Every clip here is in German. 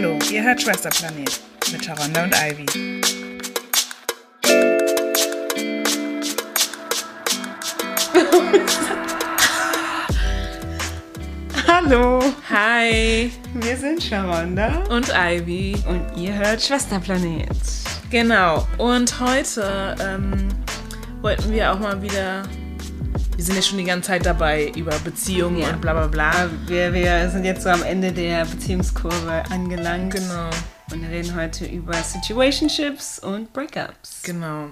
Hallo, ihr hört Schwesterplanet mit Sharonda und Ivy. Hallo, Hi wir sind Sharonda und Ivy. und ihr hört Schwesterplanet. Genau, und heute ähm, wollten wir auch mal wieder. Wir sind ja schon die ganze Zeit dabei über Beziehungen Ja. und bla bla bla. Wir, wir sind jetzt so am Ende der Beziehungskurve angelangt Genau, und reden heute über Situationships und Breakups. genau.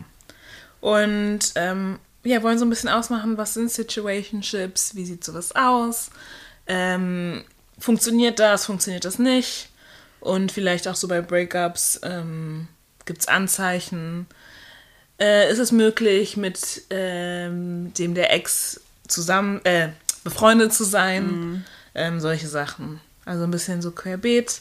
Und ähm, ja, wollen so ein bisschen ausmachen, was sind Situationships, wie sieht sowas aus, ähm, funktioniert das, funktioniert das nicht und vielleicht auch so bei Breakups ähm, gibt es Anzeichen. Äh, ist es möglich, mit ähm, dem der Ex zusammen, äh, befreundet zu sein? Ähm, solche Sachen. Also ein bisschen so querbeet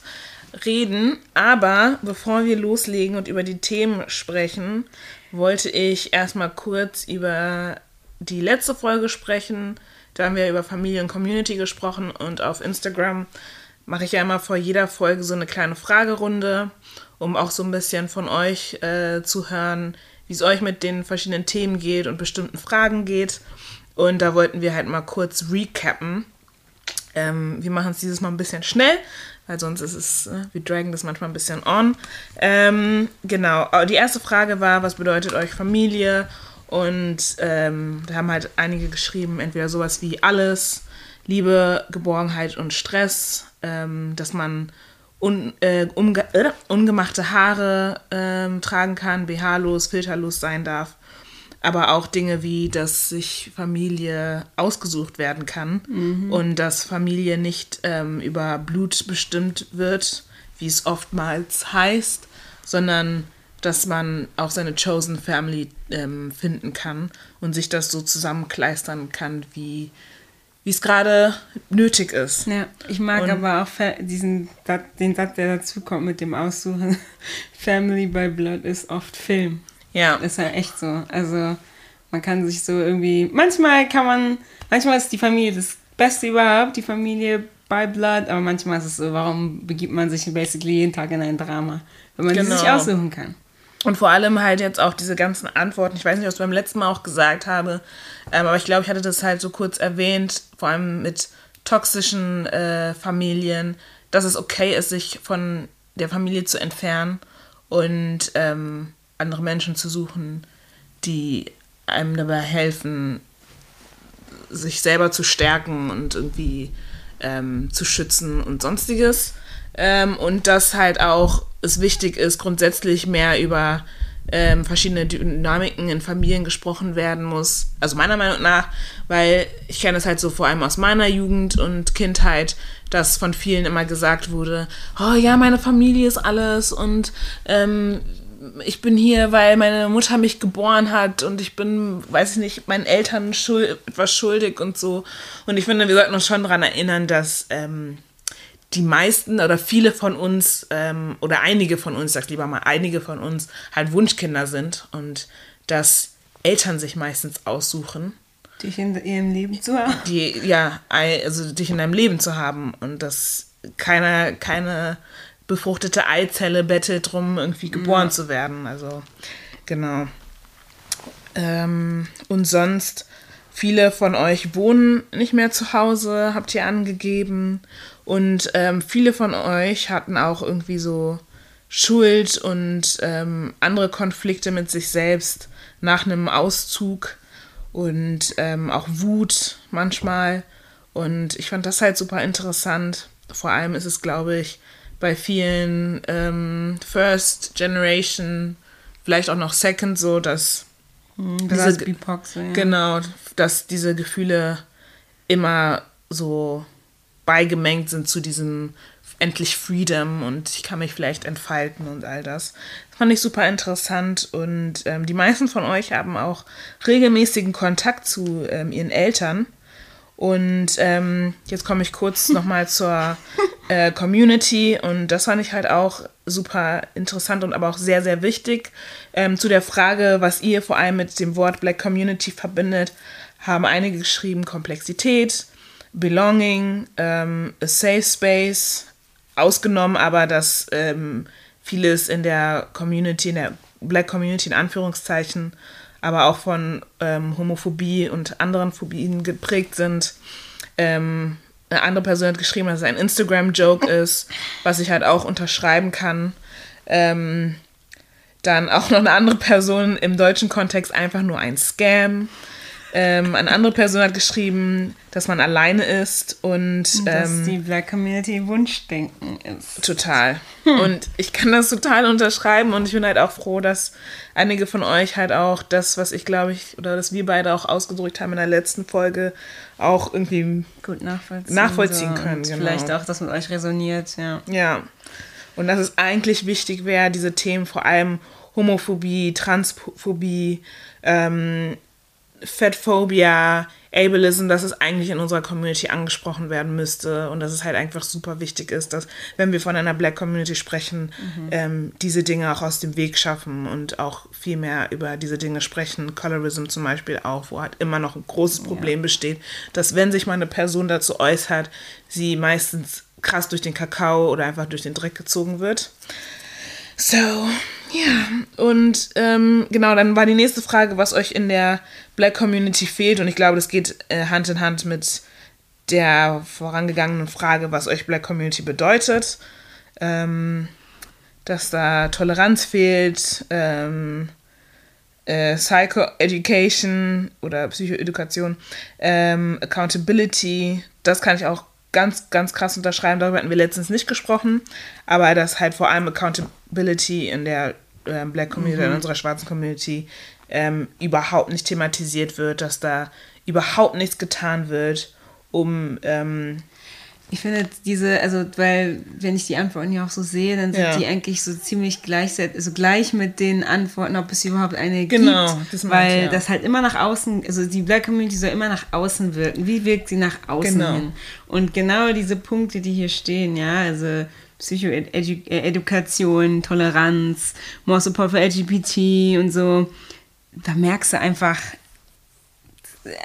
reden. Aber bevor wir loslegen und über die Themen sprechen, wollte ich erstmal kurz über die letzte Folge sprechen. Da haben wir über Familie und Community gesprochen und auf Instagram mache ich ja immer vor jeder Folge so eine kleine Fragerunde, um auch so ein bisschen von euch äh, zu hören, wie es euch mit den verschiedenen Themen geht und bestimmten Fragen geht. Und da wollten wir halt mal kurz recappen. Ähm, wir machen es dieses Mal ein bisschen schnell, weil sonst ist es, äh, wir dragen das manchmal ein bisschen on. Ähm, genau, die erste Frage war, was bedeutet euch Familie? Und ähm, da haben halt einige geschrieben, entweder sowas wie alles, Liebe, Geborgenheit und Stress, ähm, dass man un, äh, umge äh, ungemachte Haare ähm, tragen kann, BH-los, filterlos sein darf. Aber auch Dinge wie, dass sich Familie ausgesucht werden kann und dass Familie nicht ähm, über Blut bestimmt wird, wie es oftmals heißt, sondern dass man auch seine Chosen Family ähm, finden kann und sich das so zusammenkleistern kann, wie wie es gerade nötig ist. Ja, ich mag Und- aber auch diesen den Satz, der dazu kommt mit dem Aussuchen. Family by Blood ist oft Film. Ja, Ist ja echt so. Also man kann sich so irgendwie. Manchmal kann man. Manchmal ist die Familie das Beste überhaupt, die Familie by Blood, aber manchmal ist es so, warum begibt man sich basically jeden Tag in ein Drama, wenn man die sich Genau. aussuchen kann. Und vor allem halt jetzt auch diese ganzen Antworten. Ich weiß nicht, was ich beim letzten Mal auch gesagt habe, ähm, aber ich glaube, ich hatte das halt so kurz erwähnt, vor allem mit toxischen äh, Familien, dass es okay ist, sich von der Familie zu entfernen und ähm, andere Menschen zu suchen, die einem dabei helfen, sich selber zu stärken und irgendwie ähm, zu schützen und sonstiges. Ähm, und dass halt auch es wichtig ist, grundsätzlich mehr über ähm, verschiedene Dynamiken in Familien gesprochen werden muss. Also meiner Meinung nach, weil ich kenne es halt so vor allem aus meiner Jugend und Kindheit, dass von vielen immer gesagt wurde, oh ja, meine Familie ist alles und ähm, ich bin hier, weil meine Mutter mich geboren hat und ich bin, weiß ich nicht, meinen Eltern schuld, etwas schuldig und so. Und ich finde, wir sollten uns schon daran erinnern, dass ähm, die meisten oder viele von uns ähm, oder einige von uns, sag lieber mal, einige von uns halt Wunschkinder sind und dass Eltern sich meistens aussuchen, Dich in ihrem Leben zu haben. die, ja, also dich in deinem Leben zu haben und dass keiner, keine befruchtete Eizelle bettelt drum, irgendwie geboren zu werden. Also, genau. Ähm, und sonst, viele von euch wohnen nicht mehr zu Hause, habt ihr angegeben. Und ähm, viele von euch hatten auch irgendwie so Schuld und ähm, andere Konflikte mit sich selbst nach einem Auszug und ähm, auch Wut manchmal. Und ich fand das halt super interessant. Vor allem ist es, glaube ich, bei vielen ähm, First Generation, vielleicht auch noch Second so, dass Ge- BIPOC, so, ja. Genau, dass diese Gefühle immer so beigemengt sind zu diesem endlich Freedom und ich kann mich vielleicht entfalten und all das. Das fand ich super interessant und ähm, die meisten von euch haben auch regelmäßigen Kontakt zu ähm, ihren Eltern. Und ähm, jetzt komme ich kurz nochmal zur äh, Community und das fand ich halt auch super interessant und aber auch sehr, sehr wichtig. Ähm, zu der Frage, was ihr vor allem mit dem Wort Black Community verbindet, haben einige geschrieben Komplexität, Belonging, ähm, a Safe Space, ausgenommen, aber dass ähm, vieles in der Community, in der Black Community in Anführungszeichen, aber auch von ähm, Homophobie und anderen Phobien geprägt sind. Ähm, eine andere Person hat geschrieben, dass es ein Instagram-Joke ist, was ich halt auch unterschreiben kann. Ähm, dann auch noch eine andere Person im deutschen Kontext einfach nur ein Scam. Ähm, eine andere Person hat geschrieben, dass man alleine ist und Dass ähm, die Black Community Wunschdenken ist. Total. Und ich kann das total unterschreiben und ich bin halt auch froh, dass einige von euch halt auch das, was ich glaube ich, oder dass wir beide auch ausgedrückt haben in der letzten Folge, auch irgendwie, Gut nachvollziehen. Nachvollziehen so. können, genau. Vielleicht auch, dass mit euch resoniert, ja. ja. Und dass es eigentlich wichtig wäre, diese Themen, vor allem Homophobie, Transphobie, ähm, Fatphobia, Ableism, dass es eigentlich in unserer Community angesprochen werden müsste und dass es halt einfach super wichtig ist, dass, wenn wir von einer Black Community sprechen, ähm, diese Dinge auch aus dem Weg schaffen und auch viel mehr über diese Dinge sprechen. Colorism zum Beispiel auch, wo halt immer noch ein großes Problem besteht, dass wenn sich mal eine Person dazu äußert, sie meistens krass durch den Kakao oder einfach durch den Dreck gezogen wird. So, ja. Und ähm, genau, dann war die nächste Frage, was euch in der Black Community fehlt. Und ich glaube, das geht äh, Hand in Hand mit der vorangegangenen Frage, was euch Black Community bedeutet. Ähm, dass da Toleranz fehlt, ähm, äh, Psycho-Education oder Psychoedukation, ähm, Accountability, das kann ich auch ganz, ganz krass unterschreiben. Darüber hatten wir letztens nicht gesprochen, aber dass halt vor allem Accountability in der ähm, Black Community, in unserer schwarzen Community ähm, überhaupt nicht thematisiert wird, dass da überhaupt nichts getan wird, um ähm, Ich finde diese, also weil, wenn ich die Antworten ja auch so sehe, dann sind Ja. die eigentlich so ziemlich gleichzeitig, also gleich mit den Antworten, ob es überhaupt eine Genau, gibt. das weil ich, ja. das halt immer nach außen, also die Black Community soll immer nach außen wirken. Wie wirkt sie nach außen Genau. hin? Und genau diese Punkte, die hier stehen, ja, also Psychoedukation, Toleranz, More Support für LGBT und so, da merkst du einfach,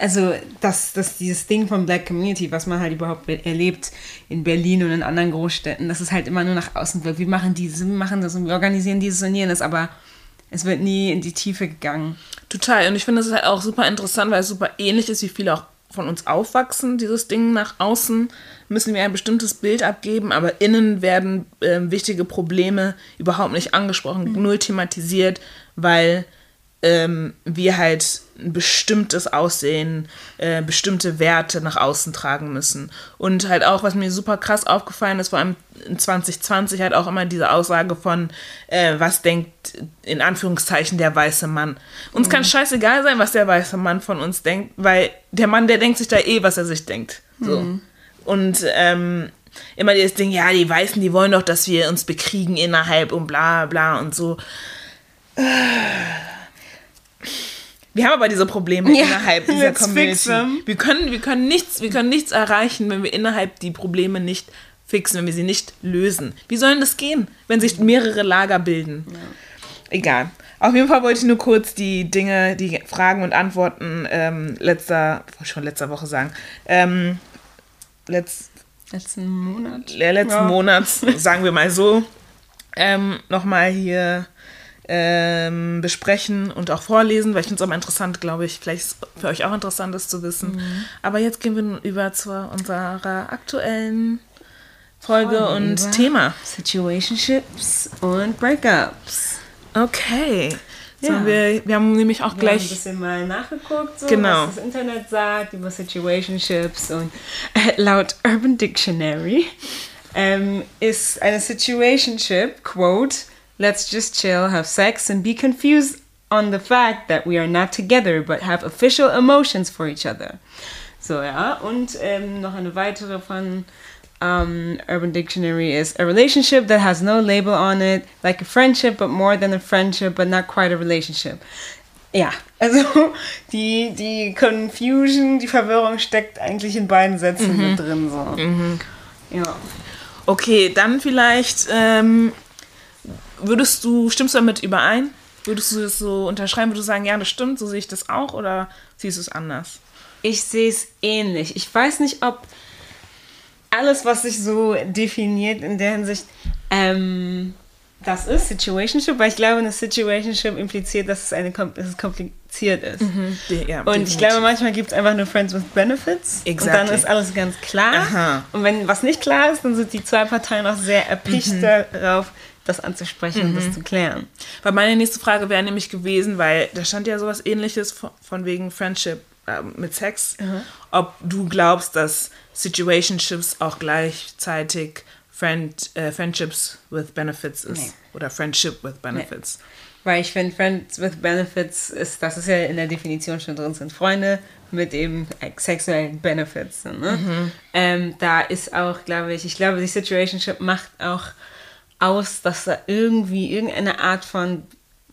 also das, das dieses Ding von Black Community, was man halt überhaupt be- erlebt in Berlin und in anderen Großstädten, das ist halt immer nur nach außen wirkt. Wir machen dieses, wir machen das und wir organisieren dieses und jenes, aber es wird nie in die Tiefe gegangen. Total. Und ich finde, das ist halt auch super interessant, weil es super ähnlich ist, wie viele auch von uns aufwachsen. Dieses Ding nach außen müssen wir ein bestimmtes Bild abgeben, aber innen werden ähm, wichtige Probleme überhaupt nicht angesprochen, null thematisiert, weil ähm, wir halt ein bestimmtes Aussehen, äh, bestimmte Werte nach außen tragen müssen. Und halt auch, was mir super krass aufgefallen ist, vor allem in 2020 halt auch immer diese Aussage von, äh, was denkt in Anführungszeichen der weiße Mann. Uns kann scheißegal sein, was der weiße Mann von uns denkt, weil der Mann, der denkt sich da eh, was er sich denkt. So. Und ähm, immer dieses Ding, ja, die Weißen, die wollen doch, dass wir uns bekriegen innerhalb und bla bla und so. Wir haben aber diese Probleme Ja, innerhalb dieser Community. Wir können, wir, können nichts, wir können nichts erreichen, wenn wir innerhalb die Probleme nicht fixen, wenn wir sie nicht lösen. Wie soll denn das gehen, wenn sich mehrere Lager bilden? Egal. Auf jeden Fall wollte ich nur kurz die Dinge, die Fragen und Antworten ähm, letzter, wollte ich schon letzter Woche sagen, ähm, letzt, Letzten Monat. letzten Ja. Monats, sagen wir mal so, ähm, nochmal hier ähm, besprechen und auch vorlesen, weil ich finde es auch mal interessant, glaube ich, vielleicht ist für euch auch interessant, das zu wissen. Mhm. Aber jetzt gehen wir nun über zu unserer aktuellen Folge und über Thema. Situationships und Breakups. Okay. So, Ja. wir, wir haben nämlich auch Wir haben ein gleich. bisschen mal nachgeguckt, so, Genau. was das Internet sagt über Situationships und äh, laut Urban Dictionary ähm, ist eine Situationship, quote, let's just chill, have sex and be confused on the fact that we are not together but have official emotions for each other. So, ja, und ähm, noch eine weitere von um, Urban Dictionary is a relationship that has no label on it, like a friendship, but more than a friendship, but not quite a relationship. Ja, also die, die Confusion, die Verwirrung steckt eigentlich in beiden Sätzen mit drin. So. Ja. Okay, dann vielleicht ähm, würdest du, stimmst du damit überein? Würdest du das so unterschreiben? Würdest du sagen, ja, das stimmt, so sehe ich das auch? Oder siehst du es anders? Ich sehe es ähnlich. Ich weiß nicht, ob alles, was sich so definiert in der Hinsicht, ähm, das ist Situationship, weil ich glaube, eine Situationship impliziert, dass es, eine, dass es kompliziert ist. Mhm. Ja, und ich glaube, manchmal gibt es einfach nur Friends with Benefits. Exactly. Und dann ist alles ganz klar. Aha. Und wenn was nicht klar ist, dann sind die zwei Parteien auch sehr erpicht Mhm. darauf, das anzusprechen und das zu klären. Weil meine nächste Frage wäre nämlich gewesen, weil da stand ja sowas ähnliches von, von wegen Friendship ähm, mit Sex, ob du glaubst, dass Situationships auch gleichzeitig Friend, äh, Friendships with Benefits ist. Nee. Oder Friendship with Benefits. Weil ich finde, Friends with Benefits ist, das ist ja in der Definition schon drin, sind Freunde mit eben sexuellen Benefits. Ne? Ähm, da ist auch, glaube ich, ich glaube, die Situationship macht auch aus, dass da irgendwie irgendeine Art von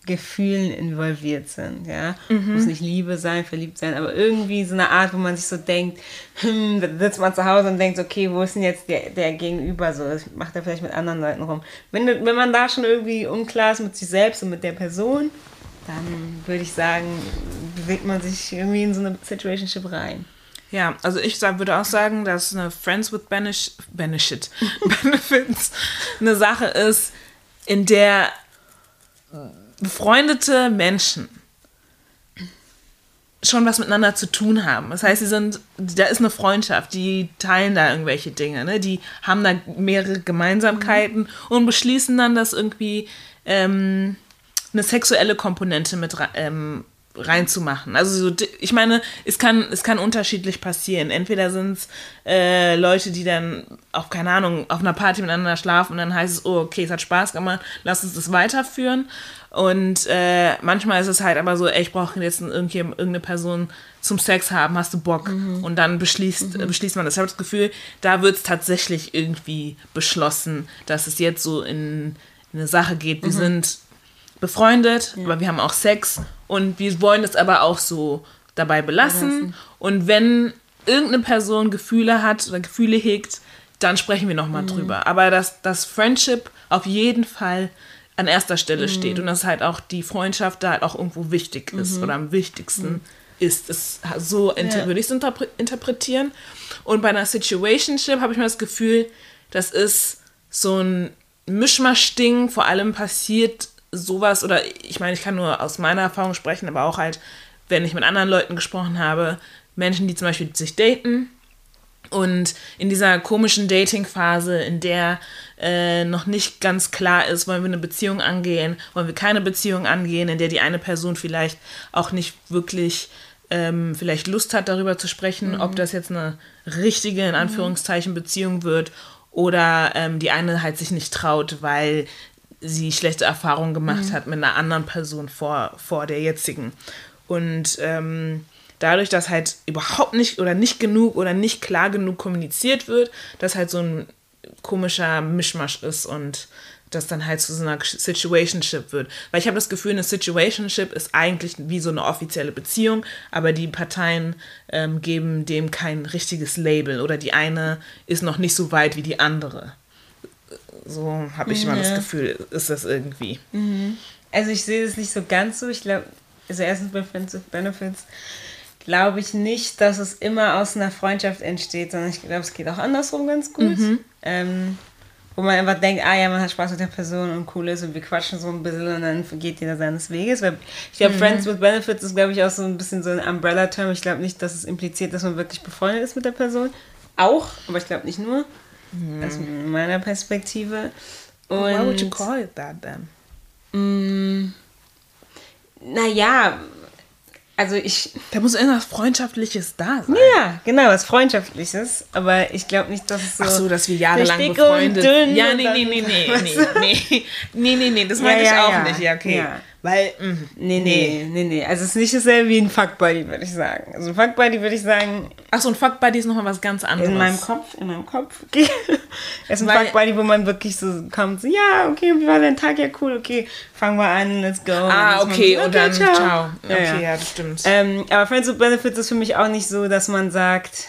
Gefühlen involviert sind, ja. Muss nicht Liebe sein, verliebt sein, aber irgendwie so eine Art, wo man sich so denkt, hm, da sitzt man zu Hause und denkt, okay, wo ist denn jetzt der, der Gegenüber so? Das macht er vielleicht mit anderen Leuten rum. Wenn, wenn man da schon irgendwie unklar ist mit sich selbst und mit der Person, dann würde ich sagen, bewegt man sich irgendwie in so eine Situationship rein. Ja, also ich sag, würde auch sagen, dass eine Friends with Benish, Benefit, Benefits eine Sache ist, in der befreundete Menschen schon was miteinander zu tun haben. Das heißt, sie sind, da ist eine Freundschaft, die teilen da irgendwelche Dinge, ne? die haben da mehrere Gemeinsamkeiten und beschließen dann, dass irgendwie ähm, eine sexuelle Komponente mit ähm, reinzumachen. Also so, ich meine, es kann, es kann unterschiedlich passieren. Entweder sind es äh, Leute, die dann auch, keine Ahnung, auf einer Party miteinander schlafen und dann heißt es, oh, okay, es hat Spaß gemacht, lass uns das weiterführen. Und äh, manchmal ist es halt aber so, ey, ich brauche jetzt irgendeine Person zum Sex haben, hast du Bock? Und dann beschließt, äh, beschließt man das. Ich habe das Gefühl, da wird es tatsächlich irgendwie beschlossen, dass es jetzt so in, in eine Sache geht. Wir sind befreundet, aber wir haben auch Sex und wir wollen es aber auch so dabei belassen. Und wenn irgendeine Person Gefühle hat oder Gefühle hegt, dann sprechen wir nochmal drüber. Aber dass das Friendship auf jeden Fall an erster Stelle steht und dass halt auch die Freundschaft da halt auch irgendwo wichtig ist oder am wichtigsten ist. Es, so Ja. würde ich es interpre interpretieren. Und bei einer Situationship habe ich mir das Gefühl, das ist so ein Mischmasch-Ding, vor allem passiert sowas, oder ich meine, ich kann nur aus meiner Erfahrung sprechen, aber auch halt, wenn ich mit anderen Leuten gesprochen habe, Menschen, die zum Beispiel sich daten und in dieser komischen Dating-Phase, in der äh, noch nicht ganz klar ist, wollen wir eine Beziehung angehen, wollen wir keine Beziehung angehen, in der die eine Person vielleicht auch nicht wirklich ähm, vielleicht Lust hat, darüber zu sprechen, ob das jetzt eine richtige, in Anführungszeichen, Beziehung wird oder ähm, die eine halt sich nicht traut, weil sie schlechte Erfahrungen gemacht hat mit einer anderen Person vor, vor der jetzigen. Und ähm, dadurch, dass halt überhaupt nicht oder nicht genug oder nicht klar genug kommuniziert wird, dass halt so ein komischer Mischmasch ist und das dann halt zu so einer Situationship wird. Weil ich habe das Gefühl, eine Situationship ist eigentlich wie so eine offizielle Beziehung, aber die Parteien ähm, geben dem kein richtiges Label oder die eine ist noch nicht so weit wie die andere. So habe ich immer das. Gefühl, ist das irgendwie. Also ich sehe das nicht so ganz so. Ich glaube, also erstens bei Friends with Benefits glaube ich nicht, dass es immer aus einer Freundschaft entsteht, sondern ich glaube, es geht auch andersrum ganz gut. Ähm, wo man einfach denkt, ah ja, man hat Spaß mit der Person und cool ist und wir quatschen so ein bisschen und dann geht jeder seines Weges. Weil ich glaube, Friends with Benefits ist, glaube ich, auch so ein bisschen so ein Umbrella-Term. Ich glaube nicht, dass es impliziert, dass man wirklich befreundet ist mit der Person. Auch, aber ich glaube nicht nur. Aus meiner Perspektive. Und Why would you call it that then? Mm, naja, also ich. Da muss irgendwas Freundschaftliches da sein. Ja, genau, was Freundschaftliches. Aber ich glaube nicht, dass es so. Ach so, dass wir jahrelang befreundet dünn Ja, nee, nee, nee, nee, nee, nee, nee, nee, nee, das Ja, meinte ich ja, auch ja. nicht. Ja, okay. Weil, mm, Nee, nee, nee, nee. Also es ist nicht dasselbe wie ein Fuckbuddy, würde ich sagen. Also ein Fuckbuddy würde ich sagen, ach so, ein Fuckbuddy ist nochmal was ganz anderes. in meinem Kopf, in meinem Kopf. Okay. Es ist ein Fuckbuddy, wo man wirklich so kommt, so, ja, okay, wie war dein Tag? Ja, cool, okay, fangen wir an, let's go. Ah, ist man okay, und dann ciao. Ja, Okay, ja. ja, das stimmt. Ähm, aber Friends with Benefits ist für mich auch nicht so, dass man sagt,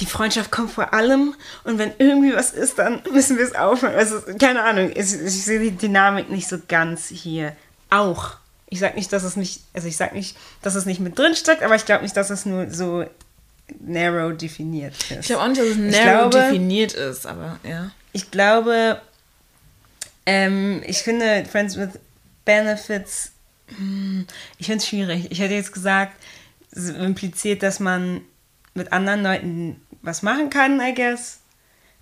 die Freundschaft kommt vor allem und wenn irgendwie was ist, dann müssen wir es aufhören. Also, keine Ahnung, ich, ich sehe die Dynamik nicht so ganz hier. Auch. Ich sag nicht, dass es nicht, also ich sag nicht, dass es nicht mit drin steckt, aber ich glaube nicht, dass es nur so narrow definiert ist. Ich glaube auch nicht, dass es narrow glaube- definiert ist, aber ja. Ich glaube, ähm, ich finde Friends with Benefits, hm, ich finde es schwierig. Ich hätte jetzt gesagt, es impliziert, dass man mit anderen Leuten was machen kann, I guess.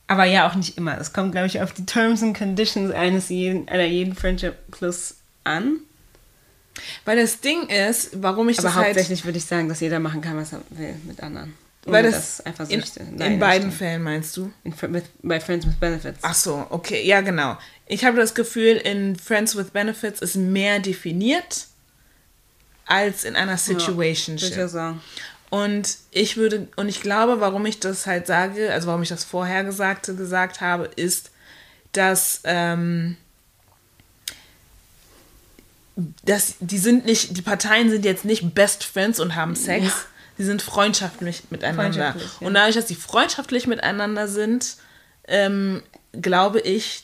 Aber ja, auch nicht immer. Es kommt, glaube ich, auf die Terms and Conditions eines jeden, einer jeden Friendship Plus an. Weil das Ding ist, warum ich Aber das halt... hauptsächlich würde ich sagen, dass jeder machen kann, was er will mit anderen. Weil das dass einfach in, Süchte in dahinter beiden stehen. Fällen meinst du? In, mit, bei Friends with Benefits. Ach so, okay, ja genau. Ich habe das Gefühl, in Friends with Benefits ist mehr definiert als in einer Würde ich auch Situationship. sagen. Und ich würde, und ich glaube, warum ich das halt sage, also warum ich das Vorhergesagte gesagt habe, ist, dass, ähm, dass die sind nicht, die Parteien sind jetzt nicht Best Friends und haben Sex. Ja. Die sind freundschaftlich miteinander. Freundschaftlich, ja. Und dadurch, dass sie freundschaftlich miteinander sind, ähm, glaube ich,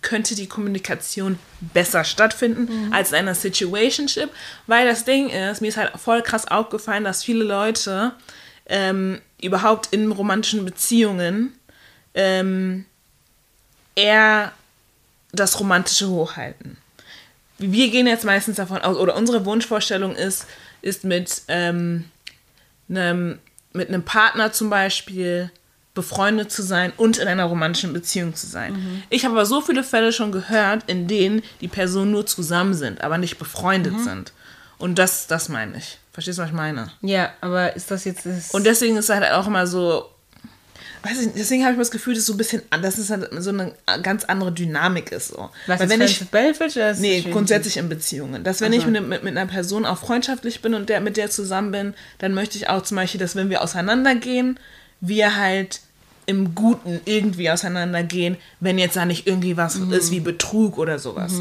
könnte die Kommunikation besser stattfinden Mhm. als in einer Situationship. Weil das Ding ist, mir ist halt voll krass aufgefallen, dass viele Leute ähm, überhaupt in romantischen Beziehungen ähm, eher das Romantische hochhalten. Wir gehen jetzt meistens davon aus, oder unsere Wunschvorstellung ist, ist mit, ähm, einem, mit einem Partner zum Beispiel befreundet zu sein und in einer romantischen Beziehung zu sein. Ich habe aber so viele Fälle schon gehört, in denen die Personen nur zusammen sind, aber nicht befreundet sind. Und das, das meine ich. Verstehst du, was ich meine? Ja, aber ist das jetzt das Und deswegen ist halt auch immer so, weiß ich deswegen habe ich das Gefühl, dass es so ein bisschen, an- dass es halt so eine ganz andere Dynamik ist. So. was Weil ist wenn ich, oder ist nee, grundsätzlich in Beziehungen. Dass wenn Ach ich mit, mit, mit einer Person auch freundschaftlich bin und der, mit der zusammen bin, dann möchte ich auch zum Beispiel, dass wenn wir auseinandergehen, wir halt im Guten irgendwie auseinandergehen, wenn jetzt da nicht irgendwie was Mhm. ist wie Betrug oder sowas.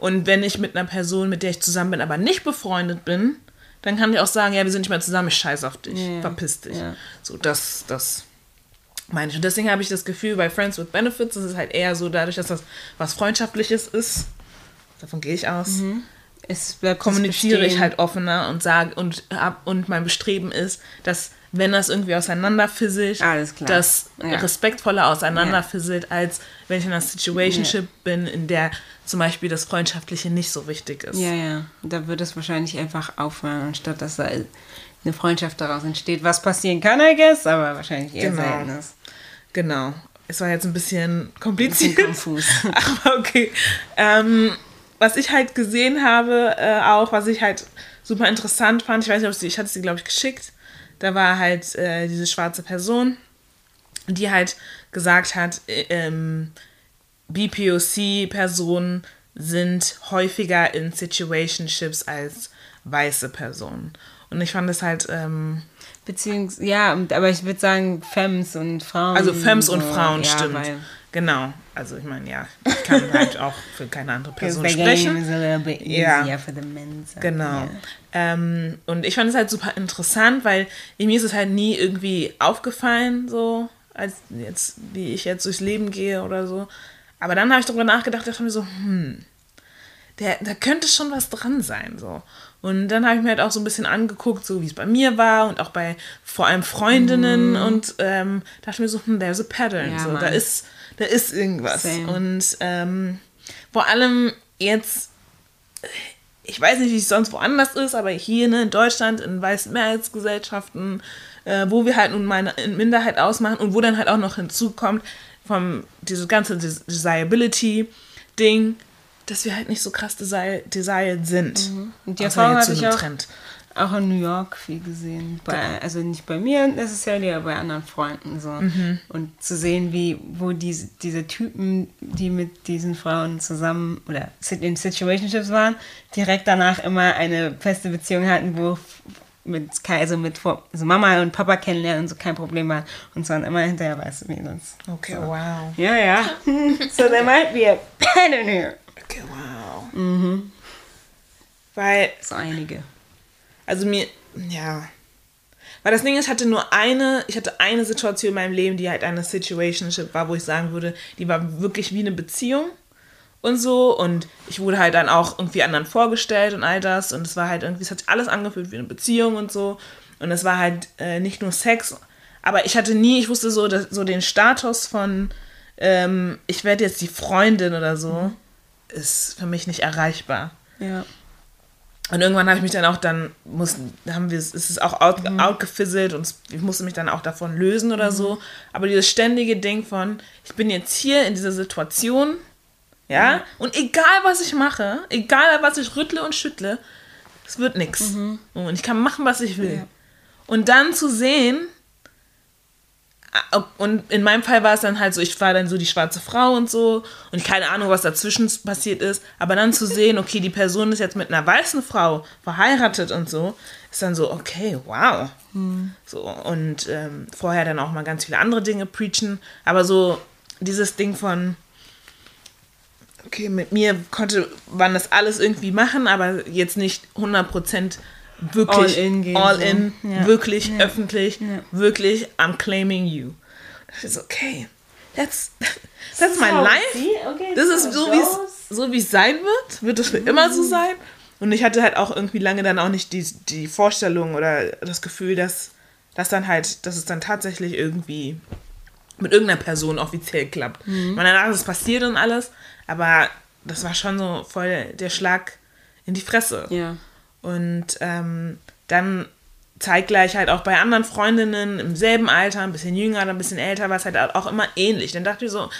Und wenn ich mit einer Person, mit der ich zusammen bin, aber nicht befreundet bin, dann kann ich auch sagen, ja, wir sind nicht mehr zusammen, ich scheiß auf dich, ja. verpiss dich. Ja. So, das, das meine ich. Und deswegen habe ich das Gefühl, bei Friends with Benefits ist es halt eher so, dadurch, dass das was Freundschaftliches ist, davon gehe ich aus, es bleibt kommuniziere ich halt offener und sage und hab, und mein Bestreben ist, dass wenn das irgendwie auseinanderfisselt, Alles klar. das Ja. respektvoller auseinanderfisselt, als wenn ich in einer Situationship bin, in der zum Beispiel das Freundschaftliche nicht so wichtig ist. Ja, ja. Da wird es wahrscheinlich einfach aufhören, anstatt dass da eine Freundschaft daraus entsteht. Was passieren kann, I guess, aber wahrscheinlich eher Genau. selten ist. Genau. Es war jetzt ein bisschen Bisschen kompliziert. konfus. Aber okay. Ähm, was ich halt gesehen habe, äh, auch, was ich halt super interessant fand, ich weiß nicht, ob sie, ich hatte sie, glaube ich, geschickt. Da war halt äh, diese schwarze Person, die halt gesagt hat, äh, ähm, BPOC-Personen sind häufiger in Situationships als weiße Personen. Und ich fand es halt, ähm, Beziehungs ja, aber ich würde sagen, Femmes und Frauen. also Femmes und so, Frauen, ja, stimmt. Genau. Also ich meine, ja, ich kann halt auch für keine andere Person sprechen. is a little bit Ja. easier for the men. So, Genau. yeah. Ähm, und ich fand es halt super interessant, weil mir ist es halt nie irgendwie aufgefallen, so, als jetzt, wie ich jetzt durchs Leben gehe oder so. Aber dann habe ich darüber nachgedacht, dachte mir so, hm, der, da könnte schon was dran sein, so. Und dann habe ich mir halt auch so ein bisschen angeguckt, so wie es bei mir war und auch bei vor allem Freundinnen und ähm, dachte mir so, hm, there's a pattern. Ja, so, da ist, da ist irgendwas. Same. Und ähm, vor allem jetzt ich weiß nicht, wie es sonst woanders ist, aber hier ne, in Deutschland, in weißen Mehrheitsgesellschaften, äh, wo wir halt nun mal eine Minderheit ausmachen und wo dann halt auch noch hinzukommt, vom dieses ganze Des Desirability-Ding, dass wir halt nicht so krass desi desired sind. Und die Erfahrung hatte ich auch, Trend. auch in New York viel gesehen. Bei, Also nicht bei mir necessarily, aber bei anderen Freunden so. Mhm. Und zu sehen, wie, wo diese, diese Typen, die mit diesen Frauen zusammen oder in Situationships waren, direkt danach immer eine feste Beziehung hatten, wo mit also mit also Mama und Papa kennenlernen und so kein Problem war. Und zwar immer hinterher weiße Mädels. Okay, so. wow. Ja, ja. so there might be a pattern here. Okay, wow. Weil So einige. Also mir, ja. Weil das Ding ist, ich hatte nur eine, ich hatte eine Situation in meinem Leben, die halt eine Situationship war, wo ich sagen würde, die war wirklich wie eine Beziehung und so. Und ich wurde halt dann auch irgendwie anderen vorgestellt und all das. Und es war halt irgendwie, es hat sich alles angefühlt wie eine Beziehung und so. Und es war halt äh, nicht nur Sex, aber ich hatte nie, ich wusste so, dass, so den Status von, ähm, ich werde jetzt die Freundin oder so, ist für mich nicht erreichbar. Ja. Und irgendwann habe ich mich dann auch dann, mussten, haben wir, es ist auch out, mhm. outgefisselt und ich musste mich dann auch davon lösen oder mhm. so. Aber dieses ständige Ding von, ich bin jetzt hier in dieser Situation, ja, mhm. und egal was ich mache, egal was ich rüttle und schüttle, es wird nichts. Mhm. Und ich kann machen, was ich will. Ja. Und dann zu sehen, und in meinem Fall war es dann halt so, ich war dann so die schwarze Frau und so und keine Ahnung, was dazwischen passiert ist, aber dann zu sehen, okay, die Person ist jetzt mit einer weißen Frau verheiratet und so, ist dann so, okay, wow. Hm. So, und ähm, vorher dann auch mal ganz viele andere Dinge preachen, aber so dieses Ding von, okay, mit mir konnte man das alles irgendwie machen, aber jetzt nicht 100% wirklich all in, all so. in ja. wirklich ja. öffentlich, ja. wirklich I'm claiming you. Das ist okay. That's, that's my life. Okay, das ist so, wie es so wie es sein wird, wird es für immer so mhm. sein. Und ich hatte halt auch irgendwie lange dann auch nicht die, die Vorstellung oder das Gefühl, dass, dass dann halt, dass es dann tatsächlich irgendwie mit irgendeiner Person offiziell klappt. Mhm. Man danach ist es passiert und alles, aber das war schon so voll der Schlag in die Fresse. Ja. Und ähm, dann zeitgleich halt auch bei anderen Freundinnen im selben Alter, ein bisschen jünger oder ein bisschen älter, war es halt auch immer ähnlich. Dann dachte ich so,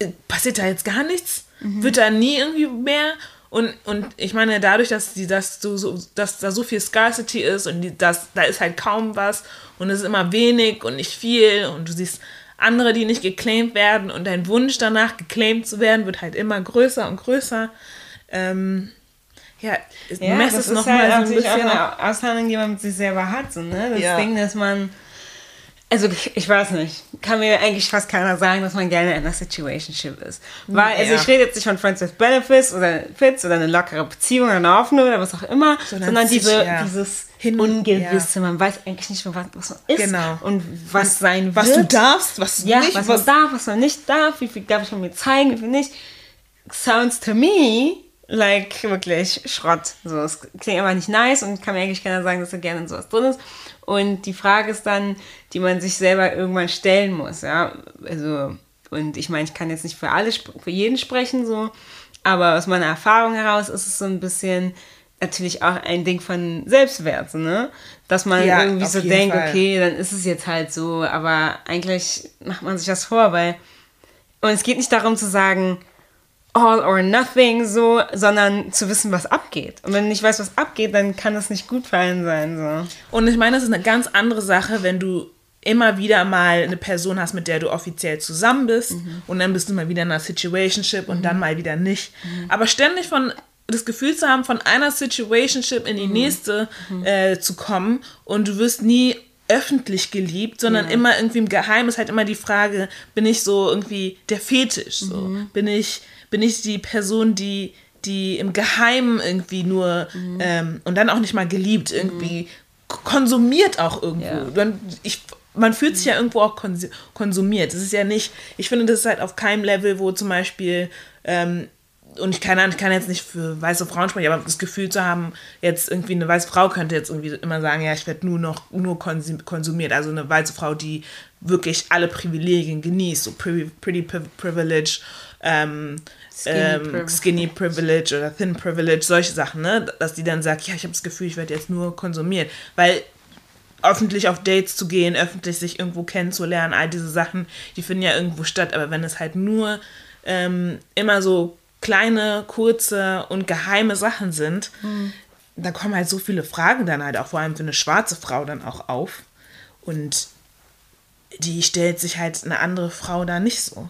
äh, passiert da jetzt gar nichts? Mhm. Wird da nie irgendwie mehr? Und, und ich meine, dadurch, dass, die, dass, du so, dass da so viel Scarcity ist und die, das, da ist halt kaum was und es ist immer wenig und nicht viel und du siehst andere, die nicht geclaimed werden und dein Wunsch danach, geclaimed zu werden, wird halt immer größer und größer. Ähm, ja, ja messt das es noch ist halt so ein bisschen auch eine Aushandlung, die man mit sich selber hat. So, ne? Das ja. Ding, dass man. Also ich weiß nicht, kann mir eigentlich fast keiner sagen, dass man gerne in einer Situationship ist. Weil, also ich rede jetzt nicht von Friends with Benefits oder Fits oder eine lockere Beziehung oder eine offene oder was auch immer, sondern, sondern diese, ja. dieses Hin Ungewisse. Ja. Man weiß eigentlich nicht, was, was man ist genau. und was sein was wird. Was du darfst, was du ja, nicht. Was, was man darf, was man nicht darf, wie viel darf ich von mir zeigen, wie viel nicht. Sounds to me like wirklich Schrott. So, es klingt einfach nicht nice und kann mir eigentlich keiner sagen, dass er gerne in sowas drin ist. Und die Frage ist dann, die man sich selber irgendwann stellen muss, ja. Also, und ich meine, ich kann jetzt nicht für alle, für jeden sprechen, so, aber aus meiner Erfahrung heraus ist es so ein bisschen natürlich auch ein Ding von Selbstwert, ne? Dass man ja, irgendwie so denkt, Fall. okay, dann ist es jetzt halt so, aber eigentlich macht man sich das vor, weil, und es geht nicht darum zu sagen, all or nothing so, sondern zu wissen, was abgeht. Und wenn du nicht weißt, was abgeht, dann kann das nicht gut für einen sein. So. Und ich meine, das ist eine ganz andere Sache, wenn du immer wieder mal eine Person hast, mit der du offiziell zusammen bist mhm. und dann bist du mal wieder in einer Situationship und mhm. dann mal wieder nicht. Mhm. Aber ständig von das Gefühl zu haben, von einer Situationship in die mhm. nächste mhm. äh, zu kommen und du wirst nie öffentlich geliebt, sondern ja. immer irgendwie im Geheimen ist halt immer die Frage, bin ich so irgendwie der Fetisch, so mhm. bin ich bin ich die Person, die, die im Geheimen irgendwie nur mhm. ähm, und dann auch nicht mal geliebt, irgendwie mhm. konsumiert auch irgendwo. Ja. Dann, ich, man fühlt sich ja irgendwo auch konsumiert. Das ist ja nicht, ich finde, das ist halt auf keinem Level, wo zum Beispiel, ähm, und ich kann, ich kann jetzt nicht für weiße Frauen sprechen, aber das Gefühl zu haben, jetzt irgendwie eine weiße Frau könnte jetzt irgendwie immer sagen, ja, ich werde nur noch nur konsumiert. Also eine weiße Frau, die wirklich alle Privilegien genießt, so pretty, pretty privilege ähm, Skinny, ähm, Privilege. Skinny Privilege oder Thin Privilege, solche Sachen, ne? Dass die dann sagt, ja, ich habe das Gefühl, ich werde jetzt nur konsumiert. Weil öffentlich auf Dates zu gehen, öffentlich sich irgendwo kennenzulernen, all diese Sachen, die finden ja irgendwo statt. Aber wenn es halt nur ähm, immer so kleine, kurze und geheime Sachen sind, mhm. da kommen halt so viele Fragen dann halt auch vor allem für eine schwarze Frau dann auch auf. Und die stellt sich halt eine andere Frau da nicht so.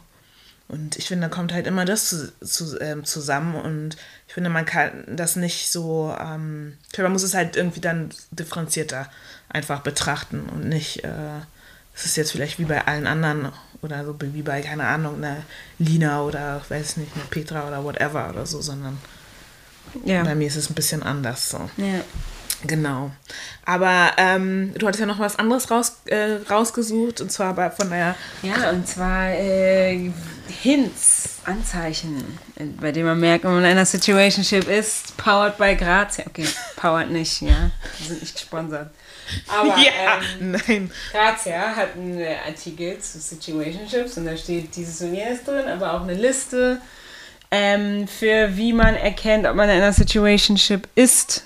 Und ich finde, da kommt halt immer das zu, zu, ähm, zusammen und ich finde, man kann das nicht so, ähm, man muss es halt irgendwie dann differenzierter einfach betrachten und nicht, äh, es ist jetzt vielleicht wie bei allen anderen oder so wie bei, keine Ahnung, einer Lina oder, weiß nicht, eine Petra oder whatever oder so, sondern ja. bei mir ist es ein bisschen anders so. Ja. Genau. Aber ähm, du hattest ja noch was anderes raus, äh, rausgesucht und zwar bei, von der. Ja, und zwar äh, Hints, Anzeichen, bei denen man merkt, wenn man in einer Situationship ist, powered by Grazia. Okay, powered nicht, ja. Wir sind nicht gesponsert. Aber ja, ähm, nein. Grazia hat einen Artikel zu Situationships und da steht dieses und jenes drin, aber auch eine Liste ähm, für wie man erkennt, ob man in einer Situationship ist.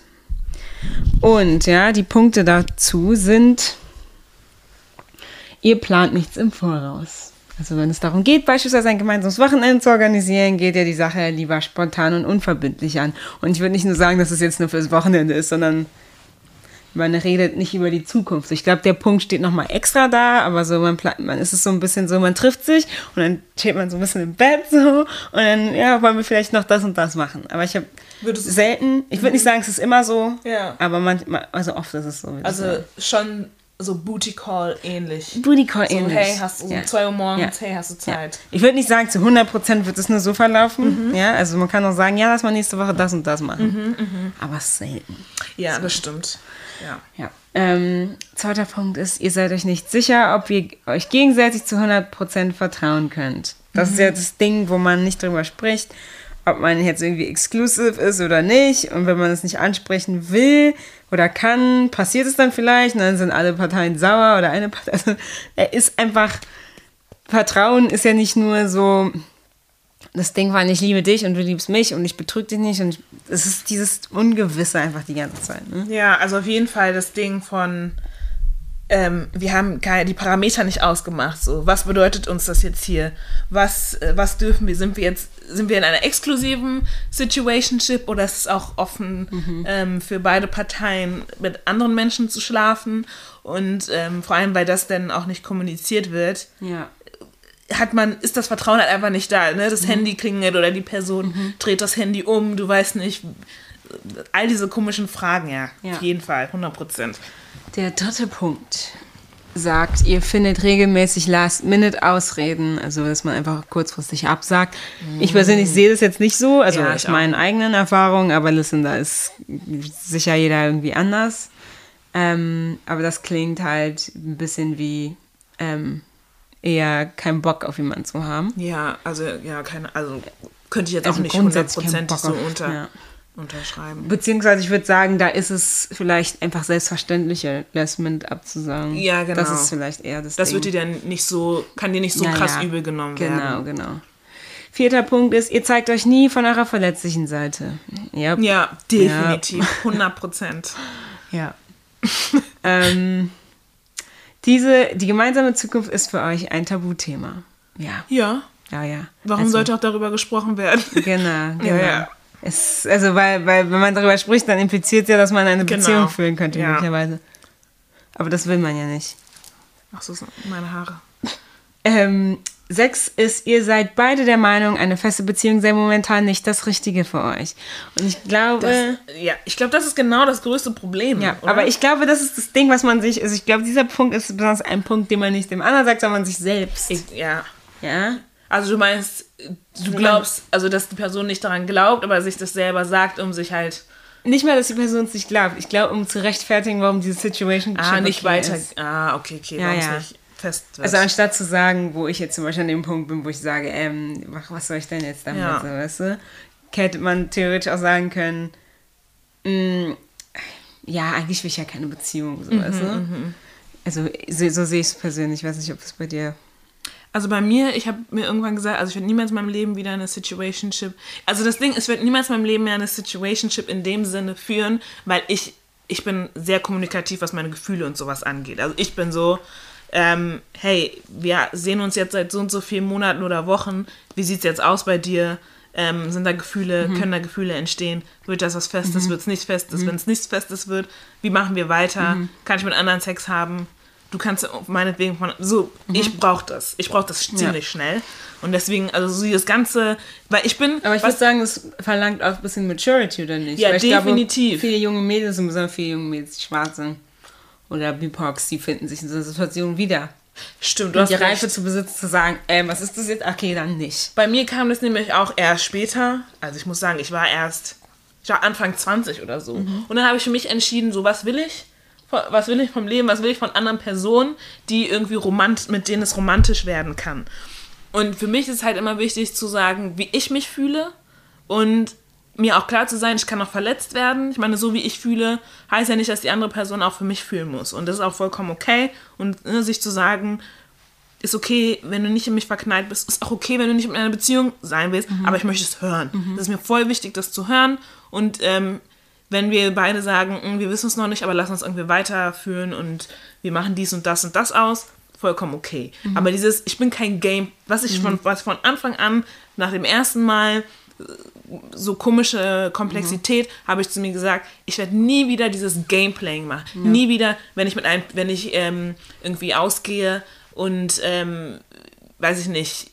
Und ja, die Punkte dazu sind, ihr plant nichts im Voraus. Also wenn es darum geht, beispielsweise ein gemeinsames Wochenende zu organisieren, geht ja die Sache lieber spontan und unverbindlich an. Und ich würde nicht nur sagen, dass es jetzt nur fürs Wochenende ist, sondern man redet nicht über die Zukunft. Ich glaube, der Punkt steht nochmal extra da, aber so, man, man ist es so ein bisschen so, man trifft sich und dann steht man so ein bisschen im Bett so und dann, ja, wollen wir vielleicht noch das und das machen. Aber ich habe selten, ich würde nicht sagen, es ist immer so, Ja. aber manchmal, also oft ist es so. Also schon so Booty Call ähnlich. Booty Call So, ähnlich. hey, hast du um Ja. 2 Uhr morgens, Ja. hey, hast du Ja. Zeit? Ich würde nicht sagen, zu 100% wird es nur so verlaufen. Ja, also man kann auch sagen, ja, lass mal nächste Woche das und das machen. Aber selten. Ja, das stimmt. Ja. Ja. Ähm, zweiter Punkt ist, ihr seid euch nicht sicher, ob ihr euch gegenseitig zu 100% vertrauen könnt. Das ist ja das Ding, wo man nicht drüber spricht, ob man jetzt irgendwie exclusive ist oder nicht. Und wenn man es nicht ansprechen will oder kann, passiert es dann vielleicht und dann sind alle Parteien sauer oder eine Partei. Also, er ist einfach, Vertrauen ist ja nicht nur so, das Ding war, ich liebe dich und du liebst mich und ich betrüge dich nicht. Und es ist dieses Ungewisse einfach die ganze Zeit. Ne? Ja, also auf jeden Fall das Ding von, ähm, wir haben keine, die Parameter nicht ausgemacht. So, was bedeutet uns das jetzt hier? Was, äh, was dürfen wir? Sind wir jetzt, sind wir in einer exklusiven Situationship oder ist es auch offen ähm, für beide Parteien mit anderen Menschen zu schlafen? Und ähm, vor allem, weil das dann auch nicht kommuniziert wird, Ja. hat man, ist das Vertrauen halt einfach nicht da. Ne? Mhm. Das Handy klingelt oder die Person dreht das Handy um, du weißt nicht. All diese komischen Fragen, ja, Ja. auf jeden Fall, 100 Prozent. Der dritte Punkt sagt, ihr findet regelmäßig Last-Minute-Ausreden, also dass man einfach kurzfristig absagt. Ich persönlich sehe das jetzt nicht so, also Ja, aus meinen eigenen Erfahrungen, aber listen, da ist sicher jeder irgendwie anders. Ähm, aber das klingt halt ein bisschen wie ähm, eher keinen Bock auf jemanden zu haben. Ja, also, ja, keine, also könnte ich jetzt Also auch nicht hundertprozentig so unter, ja. Unterschreiben. Beziehungsweise ich würde sagen, da ist es vielleicht einfach selbstverständlicher, Minute abzusagen. Ja, genau. Das ist vielleicht eher das Das Ding. wird dir dann nicht so, kann dir nicht so Ja, krass ja. übel genommen Genau, werden. genau. Vierter Punkt ist, ihr zeigt euch nie von eurer verletzlichen Seite. Yep. Ja, definitiv, 100 Prozent. Ja. ähm, diese, die gemeinsame Zukunft ist für euch ein Tabuthema. Ja, Ja, ja, ja. warum also, sollte auch darüber gesprochen werden? Genau, genau. ja. Es, also, weil, weil, wenn man darüber spricht, dann impliziert ja, dass man eine Genau. Beziehung führen könnte, Ja. möglicherweise. Aber das will man ja nicht. Ach so, sind meine Haare. Ähm, sechs ist, ihr seid beide der Meinung, eine feste Beziehung sei momentan nicht das Richtige für euch. Und ich glaube. Das, ja, ich glaube, das ist genau das größte Problem. ja, oder? aber ich glaube, das ist das Ding, was man sich. Also ich glaube, dieser Punkt ist besonders ein Punkt, den man nicht dem anderen sagt, sondern sich selbst. Ich, ja. ja. Also du meinst, du glaubst, also dass die Person nicht daran glaubt, aber sich das selber sagt, um sich halt Nicht mal, dass die Person es nicht glaubt. Ich glaube, um zu rechtfertigen, warum diese Situation ah, nicht okay weiter. ist. Ah, okay, okay, Ja, ja. nicht fest wird. Also anstatt zu sagen, wo ich jetzt zum Beispiel an dem Punkt bin, wo ich sage, ähm, was soll ich denn jetzt damit, Ja. so, weißt du? Hätte man theoretisch auch sagen können, mh, ja, eigentlich will ich ja keine Beziehung, so, weißt du? Mhm, Also so, so sehe ich es persönlich. Ich weiß nicht, ob es bei dir... Also bei mir, ich habe mir irgendwann gesagt, also ich werde niemals in meinem Leben wieder eine Situationship. Also das Ding, es wird niemals in meinem Leben mehr eine Situationship in dem Sinne führen, weil ich, ich bin sehr kommunikativ, was meine Gefühle und sowas angeht. Also ich bin so, ähm, hey, wir sehen uns jetzt seit so und so vielen Monaten oder Wochen. Wie sieht's jetzt aus bei dir? Ähm, sind da Gefühle, können da Gefühle entstehen? Wird das was Festes? Wird es nicht Festes? Wenn es nichts Festes wird, wie machen wir weiter? Kann ich mit anderen Sex haben? Du kannst meinetwegen von so, ich brauche das. Ich brauche das ziemlich schnell. Und deswegen, also so das Ganze, weil ich bin. Aber ich würde sagen, das verlangt auch ein bisschen Maturity, oder nicht? Ja, Weil ich definitiv. Glaube, viele junge Mädels und besonders viele junge Mädels, die schwarz sind, oder BIPOX, die finden sich in so einer Situation wieder. stimmt, du hast Die Reife zu besitzen, zu sagen, ähm, was ist das jetzt? Okay, dann nicht. Bei mir kam das nämlich auch erst später. Also ich muss sagen, ich war erst, ich war Anfang 20 oder so. Mhm. Und dann habe ich für mich entschieden, so was will ich? Was will ich vom Leben? Was will ich von anderen Personen, die irgendwie romant, mit denen es romantisch werden kann? Und für mich ist halt immer wichtig zu sagen, wie ich mich fühle und mir auch klar zu sein, ich kann auch verletzt werden. Ich meine, so wie ich fühle, heißt ja nicht, dass die andere Person auch für mich fühlen muss. Und das ist auch vollkommen okay. Und ne, sich zu sagen, ist okay, wenn du nicht in mich verknallt bist, ist auch okay, wenn du nicht in einer Beziehung sein willst, mhm. aber ich möchte es hören. Mhm. Das ist mir voll wichtig, das zu hören. Und ähm, wenn wir beide sagen, hm, wir wissen es noch nicht, aber lass uns irgendwie weiterführen und wir machen dies und das und das aus, vollkommen okay. Mhm. Aber dieses, ich bin kein Game, was ich von, was von Anfang an nach dem ersten Mal so komische Komplexität, mhm. habe ich zu mir gesagt, ich werde nie wieder dieses Gameplaying machen. Ja. Nie wieder, wenn ich mit einem, wenn ich ähm, irgendwie ausgehe und ähm, weiß ich nicht,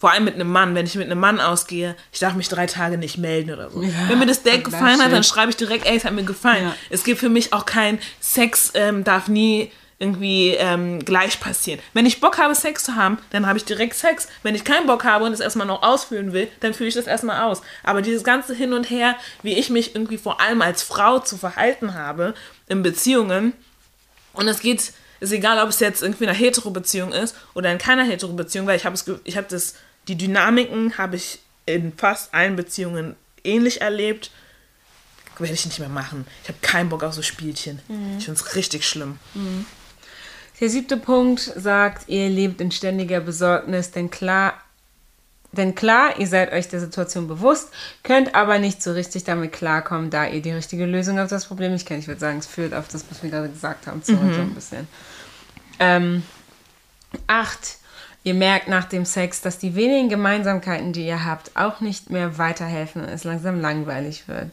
vor allem mit einem Mann, wenn ich mit einem Mann ausgehe, ich darf mich drei Tage nicht melden oder so. Ja, wenn mir das Date gefallen hat, dann schreibe ich direkt, ey, es hat mir gefallen. Ja. Es gibt für mich auch kein Sex, ähm, darf nie irgendwie ähm, gleich passieren. Wenn ich Bock habe, Sex zu haben, dann habe ich direkt Sex. Wenn ich keinen Bock habe und es erstmal noch ausführen will, dann fühle ich das erstmal aus. Aber dieses ganze Hin und Her, wie ich mich irgendwie vor allem als Frau zu verhalten habe in Beziehungen, und es geht, ist egal, ob es jetzt irgendwie eine Hetero-Beziehung ist oder in keiner Hetero-Beziehung, weil ich habe es, ich habe das, die Dynamiken habe ich in fast allen Beziehungen ähnlich erlebt werde ich nicht mehr machen. Ich habe keinen Bock auf so Spielchen. Mhm. Ich finde es richtig schlimm. Mhm. Der siebte Punkt sagt, ihr lebt in ständiger Besorgnis, denn klar, denn klar, ihr seid euch der Situation bewusst, könnt aber nicht so richtig damit klarkommen, da ihr die richtige Lösung auf das Problem nicht kennt. Ich würde sagen, es führt auf das, was wir gerade gesagt haben, zurück mhm. so ein bisschen. Ähm, acht, ihr merkt nach dem Sex, dass die wenigen Gemeinsamkeiten, die ihr habt, auch nicht mehr weiterhelfen und es langsam langweilig wird.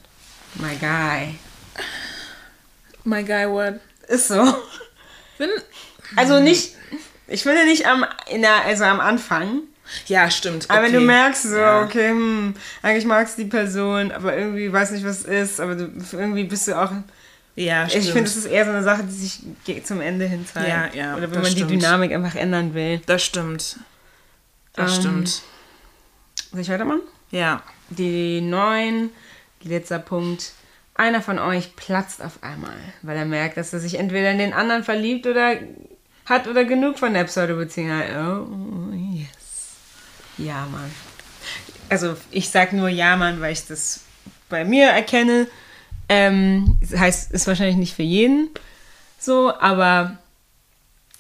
My guy. My guy what? Ist so. Bin, also nicht, ich finde nicht am, in der, also am Anfang. Ja, stimmt. Okay. Aber wenn du merkst, so, ja. okay, hm, eigentlich magst du die Person, aber irgendwie weiß nicht, was es ist, aber du, irgendwie bist du auch. Ja, stimmt. Ich finde, das ist eher so eine Sache, die sich zum Ende hin zeigt. Ja, ja. Oder wenn man stimmt. die Dynamik einfach ändern will. Das stimmt. Das ähm, stimmt. Soll ich weitermachen? Ja. Die neun, letzter Punkt einer von euch platzt auf einmal, weil er merkt, dass er sich entweder in den anderen verliebt oder hat oder genug von der Pseudo-Beziehung hat. Oh, yes. Ja, Mann. Also ich sag nur ja, Mann, weil ich das bei mir erkenne. Ähm, das heißt, ist wahrscheinlich nicht für jeden so, aber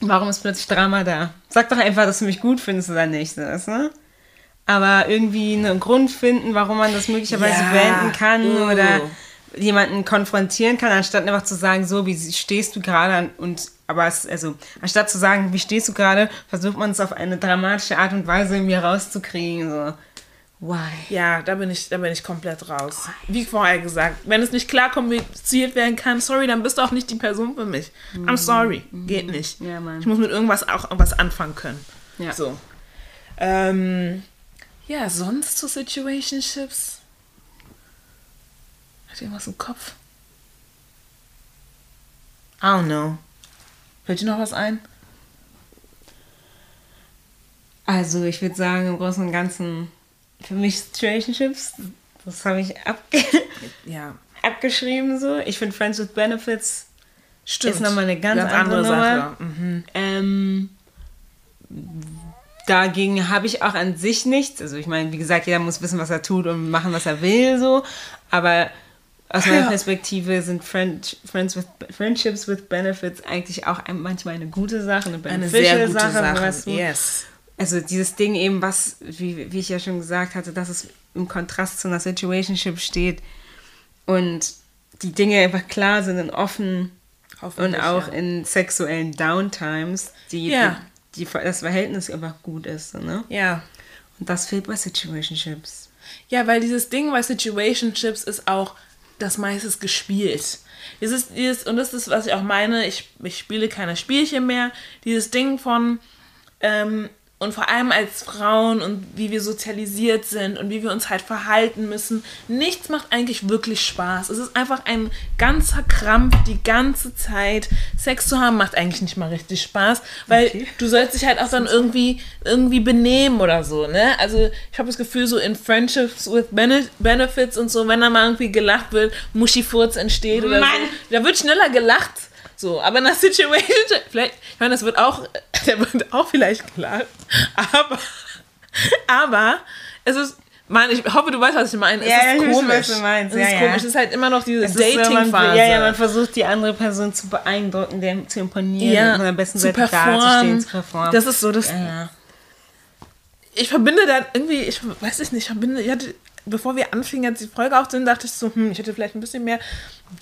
warum ist plötzlich Drama da? Sag doch einfach, dass du mich gut findest oder nicht. Das, ne? Aber irgendwie einen Grund finden, warum man das möglicherweise ja. beenden kann uh. oder jemanden konfrontieren kann, anstatt einfach zu sagen, so, wie stehst du gerade und aber es, also, anstatt zu sagen, wie stehst du gerade, versucht man es auf eine dramatische Art und Weise mir rauszukriegen. So. Why? Ja, da bin ich, da bin ich komplett raus. Why? Wie vorher gesagt, wenn es nicht klar kommuniziert werden kann, sorry, dann bist du auch nicht die Person für mich. Mm. I'm sorry. Mm. Geht nicht. Ja, ich muss mit irgendwas auch was anfangen können. Ja. So. Ähm, ja, sonst zu Situationships hat irgendwas im Kopf? I don't know. Fällt dir noch was ein? Also, ich würde sagen, im Großen und Ganzen für mich Situationships, das habe ich abge ja. abgeschrieben so. Ich finde Friends with Benefits Stimmt. ist nochmal eine ganz, ganz andere, andere, Sache. Mhm. Ähm, dagegen habe ich auch an sich nichts. Also ich meine, wie gesagt, jeder muss wissen, was er tut und machen, was er will, so. Aber aus meiner ja. Perspektive sind Friend, Friends with, Friendships with Benefits eigentlich auch manchmal eine gute Sache, eine, eine sehr gute Sache. Sache. Weißt du? Yes. Also dieses Ding eben, was, wie, wie ich ja schon gesagt hatte, dass es im Kontrast zu einer Situationship steht und die Dinge einfach klar sind und offen und auch ja. in sexuellen Downtimes, die, ja. die, die, das Verhältnis einfach gut ist. Ne? Ja. Und das fehlt bei Situationships. Ja, weil dieses Ding bei Situationships ist auch, das meistens gespielt. Dieses, dieses, und das ist, was ich auch meine, ich, ich spiele keine Spielchen mehr. Dieses Ding von, ähm, und vor allem als Frauen und wie wir sozialisiert sind und wie wir uns halt verhalten müssen. Nichts macht eigentlich wirklich Spaß. Es ist einfach ein ganzer Krampf die ganze Zeit. Sex zu haben macht eigentlich nicht mal richtig Spaß, weil okay. du sollst dich halt auch dann irgendwie, irgendwie benehmen oder so, ne? Also ich habe das Gefühl, so in Friendships with Benefits und so, wenn da mal irgendwie gelacht wird, Muschifurz entsteht oder Mann. so, da wird schneller gelacht so, aber in einer Situation, vielleicht, ich meine, das wird auch, der wird auch vielleicht klar, aber Aber es ist, man, ich hoffe, du weißt, was ich meine. Es Ja, ja, ist ich weiß, komisch. was du meinst. Es Ja, ist ja. komisch. Es ist halt immer noch diese so, Dating-Phase. Ja, ja, man versucht die andere Person zu beeindrucken, dem zu imponieren Ja, und am besten zu performen. zu performen. Das ist so, das, ja, ich verbinde dann irgendwie, ich weiß ich nicht, ich verbinde, ich hatte, bevor wir anfingen, jetzt die Folge aufzunehmen, dachte ich so, hm, ich hätte vielleicht ein bisschen mehr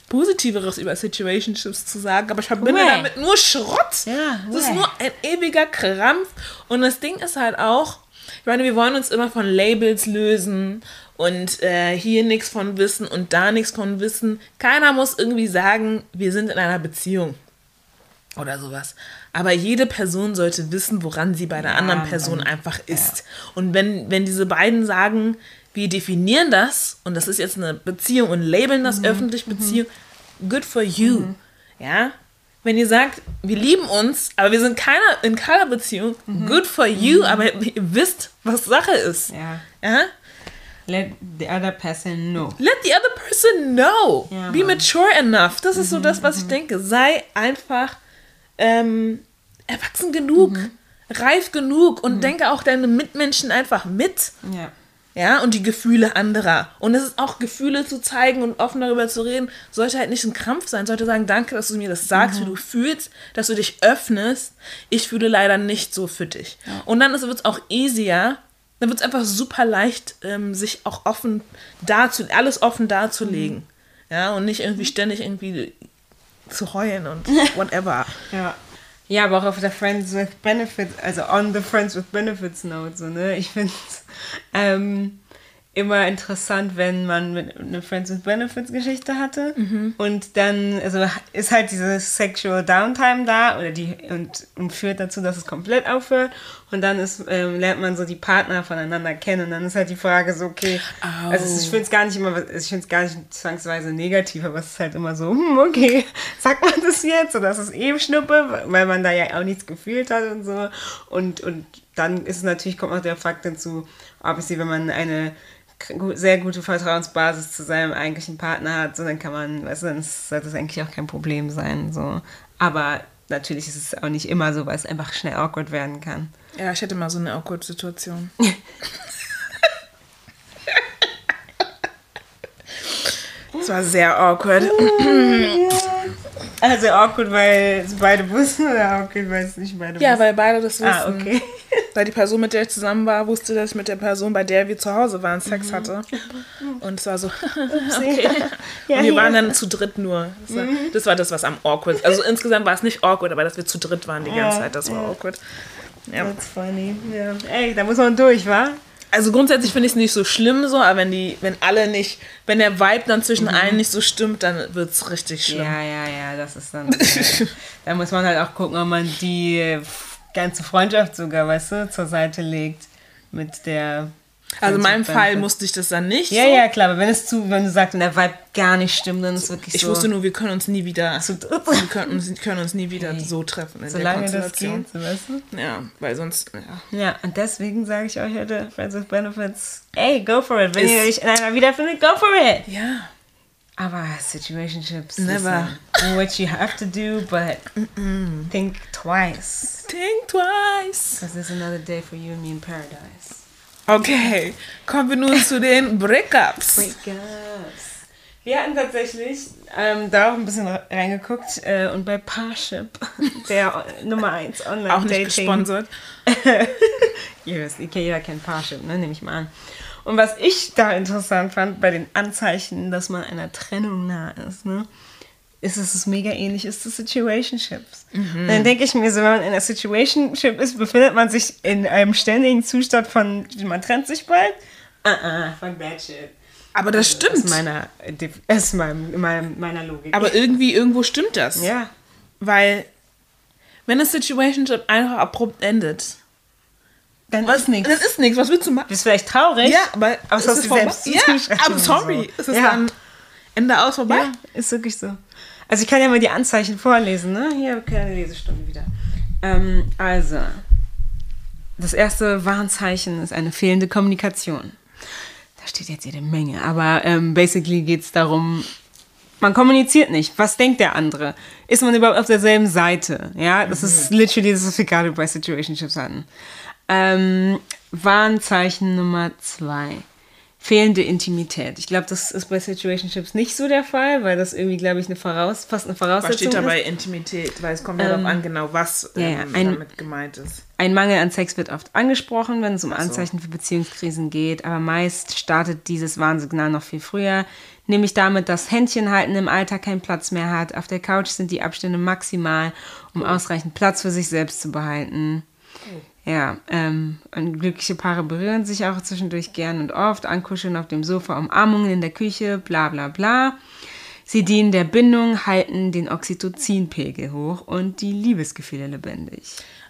Positiveres über Situationships zu sagen, aber ich verbinde Way. damit nur Schrott. Ja, das ist nur ein ewiger Krampf. Und das Ding ist halt auch, ich meine, wir wollen uns immer von Labels lösen und äh, hier nichts von wissen und da nichts von wissen. Keiner muss irgendwie sagen, wir sind in einer Beziehung oder sowas. Aber jede Person sollte wissen, woran sie bei der Ja, anderen Person einfach ist. Und wenn, wenn diese beiden sagen, wir definieren das und das ist jetzt eine Beziehung und labeln das Mhm. öffentlich Beziehung, good for you. Ja? Wenn ihr sagt, wir lieben uns, aber wir sind keiner, in keiner Beziehung, Mhm. good for you, aber ihr wisst, was Sache ist. ja. Ja? Let the other person know. Let the other person know. Ja, Be. Mhm, mature enough. Das ist so das, was ich denke. Sei einfach ähm, erwachsen genug, Mhm. reif genug und denke auch deine Mitmenschen einfach mit. Ja. Ja, und die Gefühle anderer. Und es ist auch Gefühle zu zeigen und offen darüber zu reden, sollte halt nicht ein Krampf sein. Sollte sagen, danke, dass du mir das sagst, Mhm. wie du fühlst, dass du dich öffnest. Ich fühle leider nicht so für dich. Und dann wird es auch easier, dann wird es einfach super leicht, ähm, sich auch offen dazu, alles offen darzulegen. Mhm. Ja, und nicht irgendwie ständig irgendwie zu heulen und whatever. Ja. Ja, aber auch auf der Friends with Benefits, also on the Friends with Benefits Note, so, ne? Ich finde ähm, immer interessant, wenn man eine Friends with Benefits Geschichte hatte. Und dann, also ist halt diese Sexual Downtime da oder die und, und führt dazu, dass es komplett aufhört. Und dann ist, ähm, lernt man so die Partner voneinander kennen. Und dann ist halt die Frage so, okay, also es ist- ich finde es gar nicht immer, ich finde es gar nicht zwangsweise negativ, aber es ist halt immer so, hm, okay, sagt man das jetzt? Oder ist es eben Schnuppe, weil man da ja auch nichts gefühlt hat und so. Und, und dann ist es natürlich, kommt noch der Fakt hinzu, obviously, wenn man eine sehr gute Vertrauensbasis zu seinem eigentlichen Partner hat, so dann kann man, weißt du, dann sollte es eigentlich auch kein Problem sein, so. Aber natürlich ist es auch nicht immer so, weil es einfach schnell awkward werden kann. Ja, ich hätte mal so eine awkward Situation. Es war sehr awkward. Also awkward, weil es beide wussten oder awkward, weil es nicht beide Ja, wussten? weil beide das wissen. Ah, okay. Weil die Person, mit der ich zusammen war, wusste, dass ich mit der Person, bei der wir zu Hause waren, Sex hatte. Und es war so, okay. Ja, Und wir ja. waren dann zu dritt nur. Das war, das war das, was am awkward. Also insgesamt war es nicht awkward, aber dass wir zu dritt waren die ganze Ja, Zeit, das war ja. awkward. Ja. That's funny. Ja. Ey, da muss man durch, wa? Also grundsätzlich finde ich es nicht so schlimm so, aber wenn die, wenn alle nicht, wenn der Vibe dann zwischen allen nicht so stimmt, dann wird es richtig schlimm. Ja, ja, ja, das ist dann. äh, da muss man halt auch gucken, ob man die äh, ganze Freundschaft sogar, weißt du, zur Seite legt mit der. Also in meinem Fall musste ich das dann nicht. Ja, so. ja, klar, aber wenn es zu, wenn du sagst, wenn der Vibe gar nicht stimmt, dann ist es wirklich Ich so. wusste nur, wir können uns nie wieder, dritt. wir können uns, können uns nie wieder so treffen in solange der das geht, so, weißt du? Ja, weil sonst, ja. Ja, und deswegen sage ich euch heute, Friends with Benefits, ey, go for it. Wenn Ist- ihr euch in einer wiederfindet, go for it. Ja. Aber Situationships Never. listen, what you have to do, but think twice. Think twice. Because there's another day for you and me in paradise. Okay, kommen wir nun zu den Breakups. Breakups. Wir hatten tatsächlich ähm, da auch ein bisschen reingeguckt äh, und bei Parship, der Nummer 1 online Auch nicht Dating. gesponsert. Ihr wisst, jeder kennt Parship, ne? nehme ich mal an. Und was ich da interessant fand bei den Anzeichen, dass man einer Trennung nah ist, ne? Ist, es mega ähnlich ist zu Situationships. Mhm. Dann denke ich mir so, wenn man in einer Situationship ist, befindet man sich in einem ständigen Zustand von, man trennt sich bald. Ah, ah, fuck that shit. Aber das Aus stimmt. meiner, aus meinem, meinem, meiner Logik. Aber irgendwie, irgendwo stimmt das. ja, Weil, wenn eine Situationship einfach abrupt endet, dann was, ist nichts. das ist nichts, was willst du machen? Bist vielleicht traurig. Ja, aber, aber es ist du vorbei. selbst Ja, I'm und sorry. so. Es ist Ja. dann Ende aus vorbei. Ja, ist wirklich so. Also ich kann ja mal die Anzeichen vorlesen, ne? Hier keine Lesestunde wieder. Ähm, also, das erste Warnzeichen ist eine fehlende Kommunikation. Da steht jetzt jede Menge, aber ähm, basically geht es darum, man kommuniziert nicht. Was denkt der andere? Ist man überhaupt auf derselben Seite? Ja, das ist literally das, was wir gerade bei Situationships hatten. Ähm, Warnzeichen Nummer zwei. Fehlende Intimität. Ich glaube, das ist bei Situationships nicht so der Fall, weil das irgendwie, glaube ich, eine Voraus fast eine Voraussetzung Was steht ist. dabei Intimität? Weil es kommt ja darauf an, genau was ja, ja, ähm, ein- damit gemeint ist. Ein Mangel an Sex wird oft angesprochen, wenn es um so. Anzeichen für Beziehungskrisen geht, aber meist startet dieses Warnsignal noch viel früher, nämlich damit, dass Händchenhalten im Alltag keinen Platz mehr hat. Auf der Couch sind die Abstände maximal, um ausreichend Platz für sich selbst zu behalten. Ja, ähm, und glückliche Paare berühren sich auch zwischendurch gern und oft, ankuscheln auf dem Sofa, Umarmungen in der Küche, bla bla bla. Sie dienen der Bindung, halten den Oxytocinpegel hoch und die Liebesgefühle lebendig.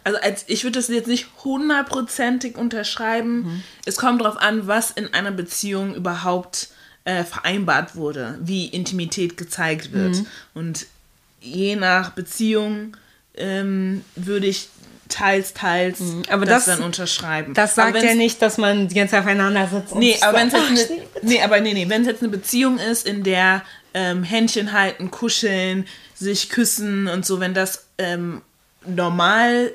Also als ich würde das jetzt nicht hundertprozentig unterschreiben. Mhm. Es kommt darauf an, was in einer Beziehung überhaupt äh, vereinbart wurde, wie Intimität gezeigt wird. Mhm. Und je nach Beziehung ähm, würde ich teils, teils Mhm. Aber das, das- dann unterschreiben. Das sagt ja nicht, dass man die ganze Zeit aufeinander sitzt. und Nee, aber wenn es jetzt, "Ach, eine, nee, aber nee, nee, wenn es jetzt eine Beziehung ist, in der ähm, Händchen halten, kuscheln, sich küssen und so, wenn das ähm, normal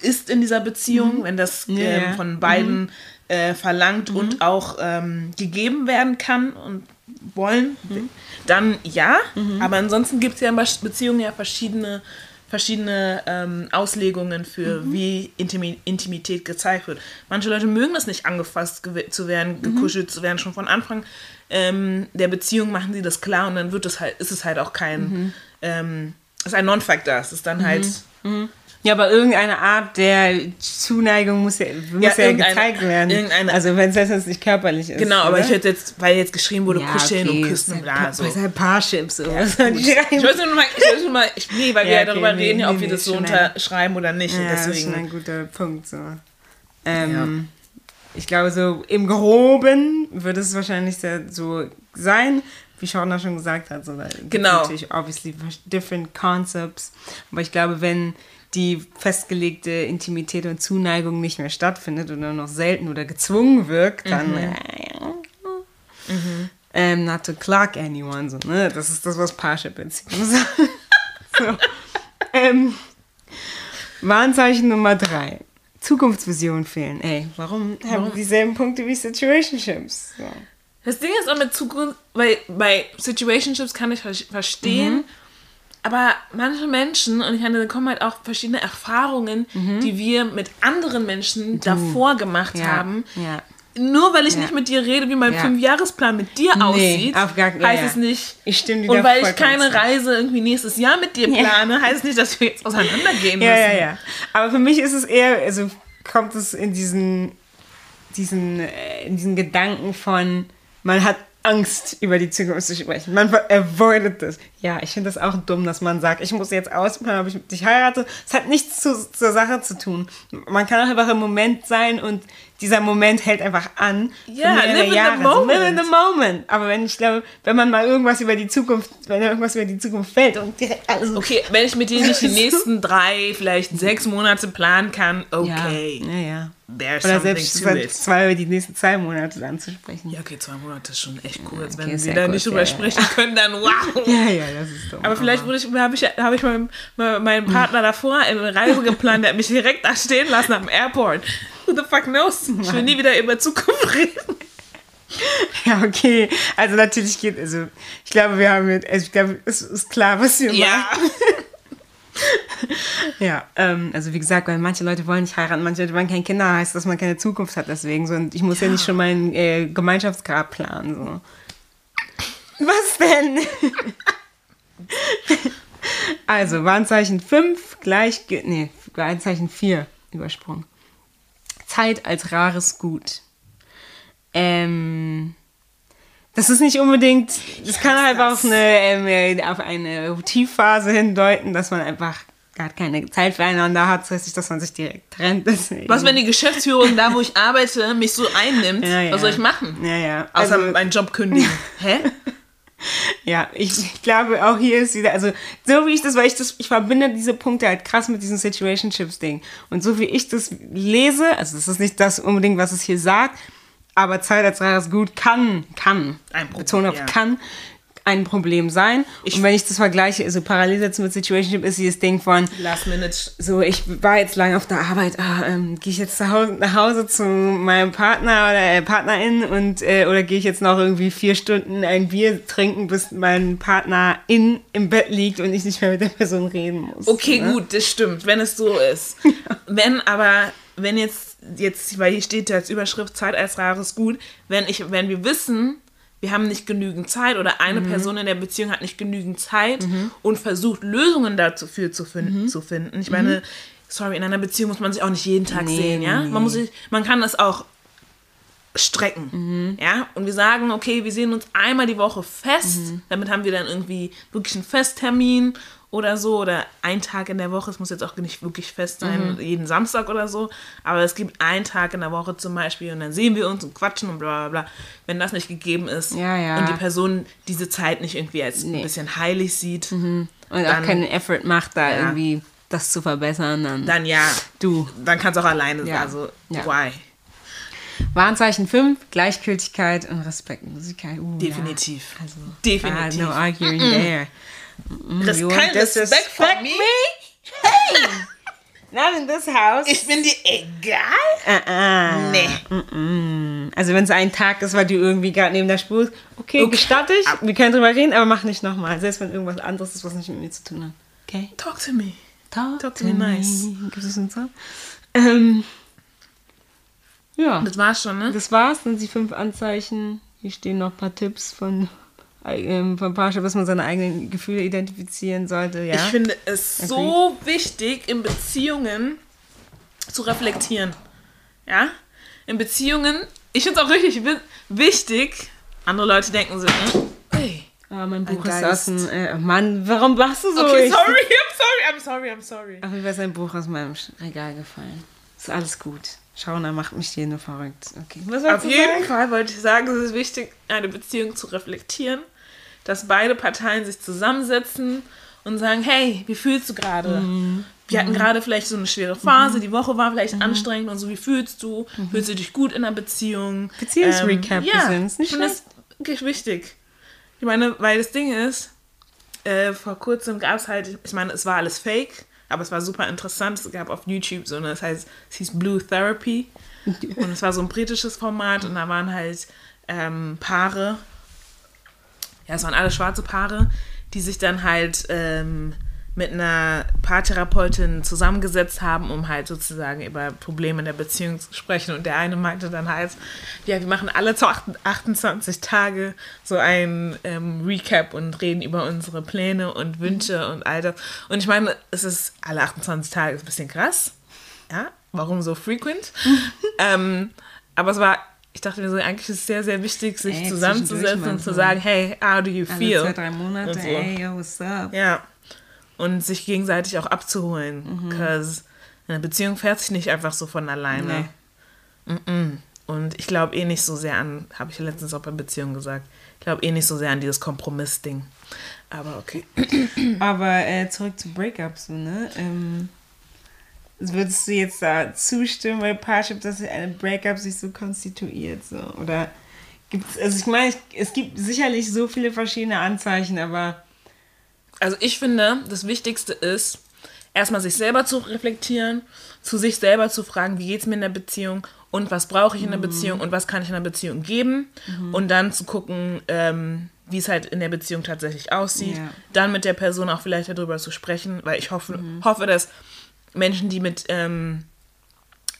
ist in dieser Beziehung, wenn das ähm, ja. von beiden äh, verlangt und auch ähm, gegeben werden kann und wollen, dann ja. Aber ansonsten gibt es ja in Be- Beziehungen ja verschiedene verschiedene ähm, Auslegungen für wie Intimi Intimität gezeigt wird. Manche Leute mögen das nicht, angefasst zu werden, gekuschelt zu werden. Schon von Anfang ähm, der Beziehung machen sie das klar und dann wird es halt, ist es halt auch kein, ähm, ist ein Non-Factor. Es ist dann halt, Ja, aber irgendeine Art der Zuneigung muss ja, muss ja, irgendeine- gezeigt werden. also wenn es jetzt nicht körperlich ist. genau, aber oder? ich hätte jetzt, weil jetzt geschrieben wurde, ja, kuscheln okay, und küssen und ist bla, halt so. Ist halt Parship so. Soll ich wollte nur mal, ich wollte nur mal ich, nee, weil wir Ja, ja okay, darüber nee, reden, nee, ob wir nee, das so unterschreiben oder nicht. und Ja, das ist schon deswegen, ein guter Punkt. So. Ähm, Ich glaube, so im Groben würde es wahrscheinlich so sein, wie Shauna schon gesagt hat. So, da Genau. Natürlich, obviously, different concepts. Aber ich glaube, wenn die festgelegte Intimität und Zuneigung nicht mehr stattfindet oder noch selten oder gezwungen wirkt, dann. Ähm, not to clock anyone, so, ne? Das ist das, was Parship-Beziehungen sagen. so. ähm, Warnzeichen Nummer drei. Zukunftsvisionen fehlen. Ey, warum, haben wir dieselben Punkte wie Situationships? So. Das Ding ist auch mit Zukunft, weil bei Situationships kann ich ver- verstehen, aber manche Menschen, und ich meine, da kommen halt auch verschiedene Erfahrungen, die wir mit anderen Menschen davor gemacht haben. Ja. Nur weil ich Ja. nicht mit dir rede, wie mein Ja. Fünfjahresplan mit dir aussieht, ja, heißt ja. es nicht. Ich stimme dir Und weil ich keine. Reise irgendwie nächstes Jahr mit dir plane, heißt es nicht, dass wir jetzt auseinandergehen Ja, müssen. ja, ja. Aber für mich ist es eher, also kommt es in diesen, diesen, äh, in diesen Gedanken von, man hat Angst, über die Zukunft zu sprechen. Man avoidet das. Ja, ich finde das auch dumm, dass man sagt, ich muss jetzt ausplanen, ob ich dich heirate. Es hat nichts zu, zur Sache zu tun. Man kann auch einfach im Moment sein und dieser Moment hält einfach an. Ja, mehrere live in the. So, live in the moment. moment. Aber wenn ich glaube, wenn man mal irgendwas über die Zukunft, wenn irgendwas über die Zukunft fällt und direkt alles Okay, wenn ich mit dir nicht die nächsten drei, vielleicht sechs Monate planen kann, okay. Ja, ja. ja. There's Oder selbst zwei über die nächsten zwei Monate anzusprechen. Ja, okay, zwei Monate ist schon echt kurz. okay, Wenn wir da nicht drüber ja, ja. sprechen können, dann wow. Ja, ja, das ist dumm. Aber vielleicht wurde ich, habe ich, hab ich meinem, meinen Partner davor eine Reise geplant, der hat mich direkt da stehen lassen am Airport. Who the fuck knows? Ich will nie wieder über Zukunft reden. Ja, okay. Also natürlich geht, also ich glaube, wir haben jetzt, also ich glaube, es ist klar, was wir Ja. machen. Ja, ähm, also wie gesagt, weil manche Leute wollen nicht heiraten, manche Leute wollen keine Kinder, heißt, dass man keine Zukunft hat deswegen. So, und ich muss ja, Ja. nicht schon meinen äh, Gemeinschaftsgrab planen. So. Was denn? also, Warnzeichen 5 gleich, nee, Warnzeichen 4 übersprungen. Zeit als rares Gut. Ähm, das ist nicht unbedingt, das kann halt das? auf eine, ähm, auf eine Tiefphase hindeuten, dass man einfach gar keine Zeit füreinander hat, das heißt nicht, dass man sich direkt trennt. Deswegen. Was, wenn die Geschäftsführung da, wo ich arbeite, mich so einnimmt? Ja, ja. Was soll ich machen? Ja, ja. Außer Also- meinen Job kündigen. Hä? Ja, ich, ich glaube auch hier ist wieder, also so wie ich das, weil ich das, ich verbinde diese Punkte halt krass mit diesem Situationships-Ding. Und so wie ich das lese, also das ist nicht das unbedingt, was es hier sagt, aber Zeit als rares Gut kann, kann, Ein Problem, Betonung auf ja. kann, ein Problem sein. und wenn ich das vergleiche, also parallel setzen mit Situationship, ist dieses Ding von Last Minute. so, ich war jetzt lange auf der Arbeit, ah, ähm, gehe ich jetzt Hause, nach Hause zu meinem Partner oder äh, Partnerin und äh, oder gehe ich jetzt noch irgendwie vier Stunden ein Bier trinken, bis mein Partner in im Bett liegt und ich nicht mehr mit der Person reden muss. Okay, ne? gut, das stimmt, wenn es so ist. Wenn aber, wenn jetzt, jetzt, weil hier steht ja als Überschrift Zeit als rares Gut, wenn ich, wenn wir wissen, wir haben nicht genügend Zeit oder eine Mhm. Person in der Beziehung hat nicht genügend Zeit und versucht Lösungen dafür zu, fin Mhm. zu finden. Ich meine, sorry, in einer Beziehung muss man sich auch nicht jeden Tag Nee, sehen, ja? nee. Man muss sich, man kann das auch strecken. Mhm. Ja, und wir sagen, okay, wir sehen uns einmal die Woche fest. Mhm. Damit haben wir dann irgendwie wirklich einen Festtermin oder so. Oder ein Tag in der Woche. Es muss jetzt auch nicht wirklich fest sein, Mhm. jeden Samstag oder so. Aber es gibt einen Tag in der Woche zum Beispiel und dann sehen wir uns und quatschen und bla bla bla. Wenn das nicht gegeben ist Ja, ja. und die Person diese Zeit nicht irgendwie als ein Nee. bisschen heilig sieht, Und Dann- auch keinen Effort macht, da Ja. irgendwie das zu verbessern, dann, dann ja, du. dann kann es auch alleine sein. Also, why? Warnzeichen 5, Gleichgültigkeit und Respektlosigkeit. Uh, Definitiv. Ja. Also, Definitiv. No arguing there. Das You ist kein Respekt von me? mir. Not in this house. Ich bin dir egal? Ah, Nee. Also wenn es ein Tag ist, weil du irgendwie gerade neben der Spur bist, okay, Okay. gestatte ich, wir können drüber reden, aber mach nicht nochmal. Selbst wenn irgendwas anderes ist, was nicht mit mir zu tun hat. Okay? Talk to me. Talk, Talk to me nice. Gibt es einen Song? Ähm, ja, Das war's schon, ne? das war's. Dann die fünf Anzeichen. Hier stehen noch ein paar Tipps von, ähm, von Pascha, was man seine eigenen Gefühle identifizieren sollte. Ja. Ich finde es so wichtig, in Beziehungen zu reflektieren. Ja? In Beziehungen, ich finde es auch richtig wi- wichtig, andere Leute denken so, hey. Ah, mein Buch ist aus dem. Äh, Mann, warum machst du so? Okay, Ich- sorry, I'm sorry, I'm sorry, I'm sorry. Auf jeden Fall ist ein Buch aus meinem Regal gefallen. Ist alles gut. Schauen, er macht mich hier nur verrückt. Okay. Was Auf jeden sagen? Fall wollte ich sagen, es ist wichtig, eine Beziehung zu reflektieren, dass beide Parteien sich zusammensetzen und sagen, hey, wie fühlst du gerade? Wir hatten gerade vielleicht so eine schwere Phase, die Woche war vielleicht anstrengend und so, wie fühlst du? Fühlst du dich gut in einer Beziehung? Beziehungsrecap ja, ist nicht ich finde das wirklich wichtig. Ich meine, weil das Ding ist, äh, vor kurzem gab es halt, ich meine, es war alles fake, aber es war super interessant. Es gab auf YouTube so eine, das heißt, es hieß Blue Therapy. Und es war so ein britisches Format und da waren halt ähm, Paare, ja, es waren alle schwarze Paare, die sich dann halt ähm, mit einer Paartherapeutin zusammengesetzt haben, um halt sozusagen über Probleme in der Beziehung zu sprechen. Und der eine meinte dann halt, ja, wir machen alle zu 28 Tage so ein ähm, Recap und reden über unsere Pläne und Wünsche und all das. Und ich meine, es ist alle 28 Tage, ist ein bisschen krass. Ja, warum so frequent? ähm, aber es war, ich dachte mir so, eigentlich ist es sehr, sehr wichtig, sich Ey, zusammenzusetzen und zu sagen, hey, how do you Alle feel? zwei, drei Monate. So. Ey, yo, what's up? Ja. Und sich gegenseitig auch abzuholen. Mhm. Because eine Beziehung fährt sich nicht einfach so von alleine. Mm-mm. Und ich glaube eh nicht so sehr an, habe ich letztens auch bei Beziehungen gesagt, ich glaube eh nicht so sehr an dieses Kompromiss-Ding. Aber okay. Aber äh, zurück zu Breakups, so, ne? Ähm, würdest du jetzt da zustimmen bei Parship, dass ein Breakup sich so konstituiert? So? Oder gibt's, also ich meine, es gibt sicherlich so viele verschiedene Anzeichen, aber Also ich finde, das Wichtigste ist, erstmal sich selber zu reflektieren, zu sich selber zu fragen, wie geht es mir in der Beziehung und was brauche ich in der Beziehung und was kann ich in der Beziehung geben und dann zu gucken, ähm, wie es halt in der Beziehung tatsächlich aussieht. Ja. Dann mit der Person auch vielleicht darüber zu sprechen, weil ich hoffe, hoffe dass Menschen, die mit ähm,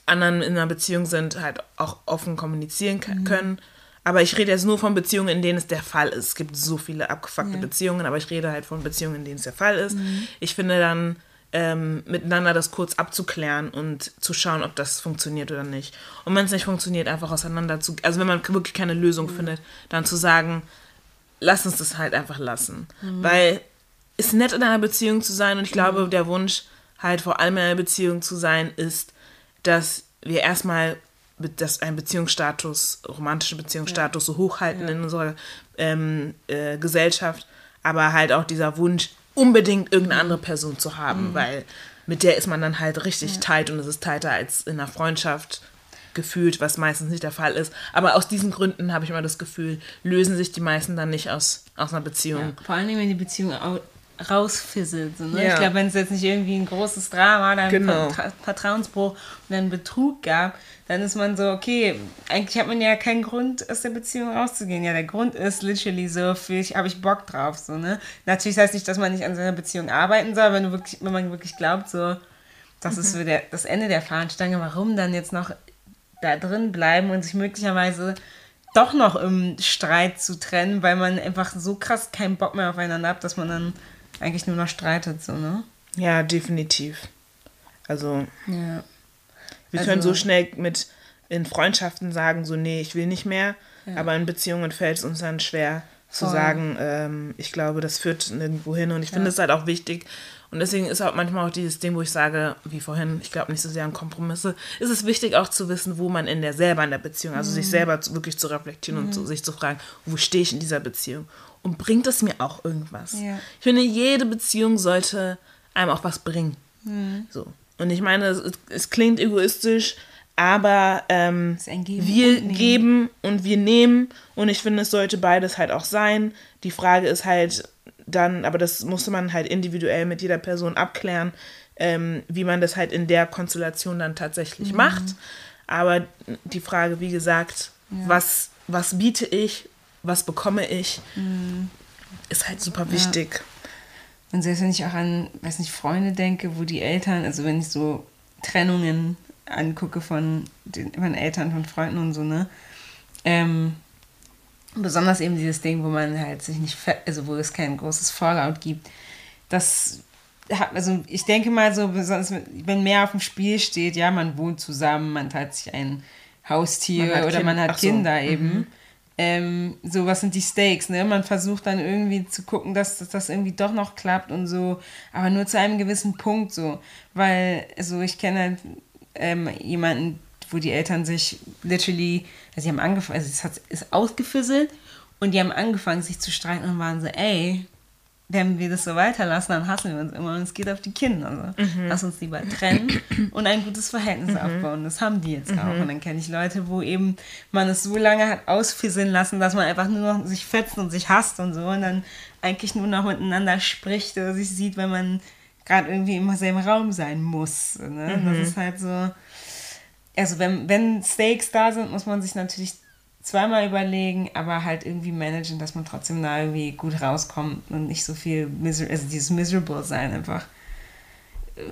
anderen in einer Beziehung sind, halt auch offen kommunizieren ka- können. Aber ich rede jetzt nur von Beziehungen, in denen es der Fall ist. Es gibt so viele abgefuckte Ja. Beziehungen, aber ich rede halt von Beziehungen, in denen es der Fall ist. Ich finde dann, ähm, miteinander das kurz abzuklären und zu schauen, ob das funktioniert oder nicht. Und wenn es nicht funktioniert, einfach auseinander zu, also wenn man wirklich keine Lösung findet, dann zu sagen, lass uns das halt einfach lassen. Weil es ist nett in einer Beziehung zu sein und ich glaube, der Wunsch halt vor allem in einer Beziehung zu sein ist, dass wir erstmal dass ein Beziehungsstatus, romantische Beziehungsstatus so hochhalten in unserer ähm, äh, Gesellschaft, aber halt auch dieser Wunsch, unbedingt irgendeine andere Person zu haben, weil mit der ist man dann halt richtig tight und es ist tighter als in einer Freundschaft gefühlt, was meistens nicht der Fall ist. Aber aus diesen Gründen habe ich immer das Gefühl, lösen sich die meisten dann nicht aus, aus einer Beziehung. Ja, vor allem, wenn die Beziehung rausfisselt. So, ne? Ja. Ich glaube, wenn es jetzt nicht irgendwie ein großes Drama oder ein Genau. Vertra Vertrauensbruch oder einen Betrug gab, dann ist man so, okay, eigentlich hat man ja keinen Grund, aus der Beziehung rauszugehen. Ja, der Grund ist literally so, habe ich Bock drauf. So, ne? Natürlich heißt nicht, dass man nicht an seiner Beziehung arbeiten soll, wenn, du wirklich, wenn man wirklich glaubt, so, das ist so der, das Ende der Fahnenstange, warum dann jetzt noch da drin bleiben und sich möglicherweise doch noch im Streit zu trennen, weil man einfach so krass keinen Bock mehr aufeinander hat, dass man dann eigentlich nur noch streitet, so, ne? Ja, definitiv. Also, Ja. wir Also- können so schnell mit in Freundschaften sagen, so, nee, ich will nicht mehr. Aber in Beziehungen fällt es uns dann schwer zu Voll. sagen, ähm, ich glaube, das führt nirgendwo hin. Und ich finde es halt auch wichtig. Und deswegen ist auch manchmal auch dieses Ding, wo ich sage, wie vorhin, ich glaube nicht so sehr an Kompromisse, ist es wichtig auch zu wissen, wo man in der selber in der Beziehung, also Mhm. sich selber zu, wirklich zu reflektieren und zu, sich zu fragen, wo stehe ich in dieser Beziehung? Und bringt es mir auch irgendwas? Ja. Ich finde, jede Beziehung sollte einem auch was bringen. Mhm. So. Und ich meine, es, es klingt egoistisch, aber ähm, Geben wir und geben und wir nehmen. Und ich finde, es sollte beides halt auch sein. Die Frage ist halt dann, aber das musste man halt individuell mit jeder Person abklären, ähm, wie man das halt in der Konstellation dann tatsächlich Mhm. macht. Aber die Frage, wie gesagt, was, was biete ich, was bekomme ich, Mhm. ist halt super wichtig. Und selbst wenn ich auch an, weiß nicht, Freunde denke, wo die Eltern, also wenn ich so Trennungen angucke von den von Eltern, von Freunden und so, ne? Ähm, besonders eben dieses Ding, wo man halt sich nicht, also wo es kein großes Fallout gibt, das also ich denke mal so, besonders wenn mehr auf dem Spiel steht, ja, man wohnt zusammen, man teilt sich ein Haustier Man oder Kind- man hat ach so, Kinder eben. Ähm, so, was sind die Stakes, ne? Man versucht dann irgendwie zu gucken, dass, dass das irgendwie doch noch klappt und so, aber nur zu einem gewissen Punkt so. Weil, also ich kenne halt, ähm, jemanden, wo die Eltern sich literally, also sie haben angefangen, also es hat, ist ausgefisselt und die haben angefangen, sich zu streiten und waren so, ey, wenn wir das so weiterlassen, dann hassen wir uns immer und es geht auf die Kinder. Also. Lass uns lieber trennen und ein gutes Verhältnis aufbauen. Das haben die jetzt auch. Und dann kenne ich Leute, wo eben man es so lange hat ausfisseln lassen, dass man einfach nur noch sich fetzt und sich hasst und so und dann eigentlich nur noch miteinander spricht oder sich sieht, wenn man gerade irgendwie im selben Raum sein muss. Ne? Das ist halt so. Also wenn, wenn Stakes da sind, muss man sich natürlich zweimal überlegen, aber halt irgendwie managen, dass man trotzdem da irgendwie gut rauskommt und nicht so viel, miser also dieses Miserable sein einfach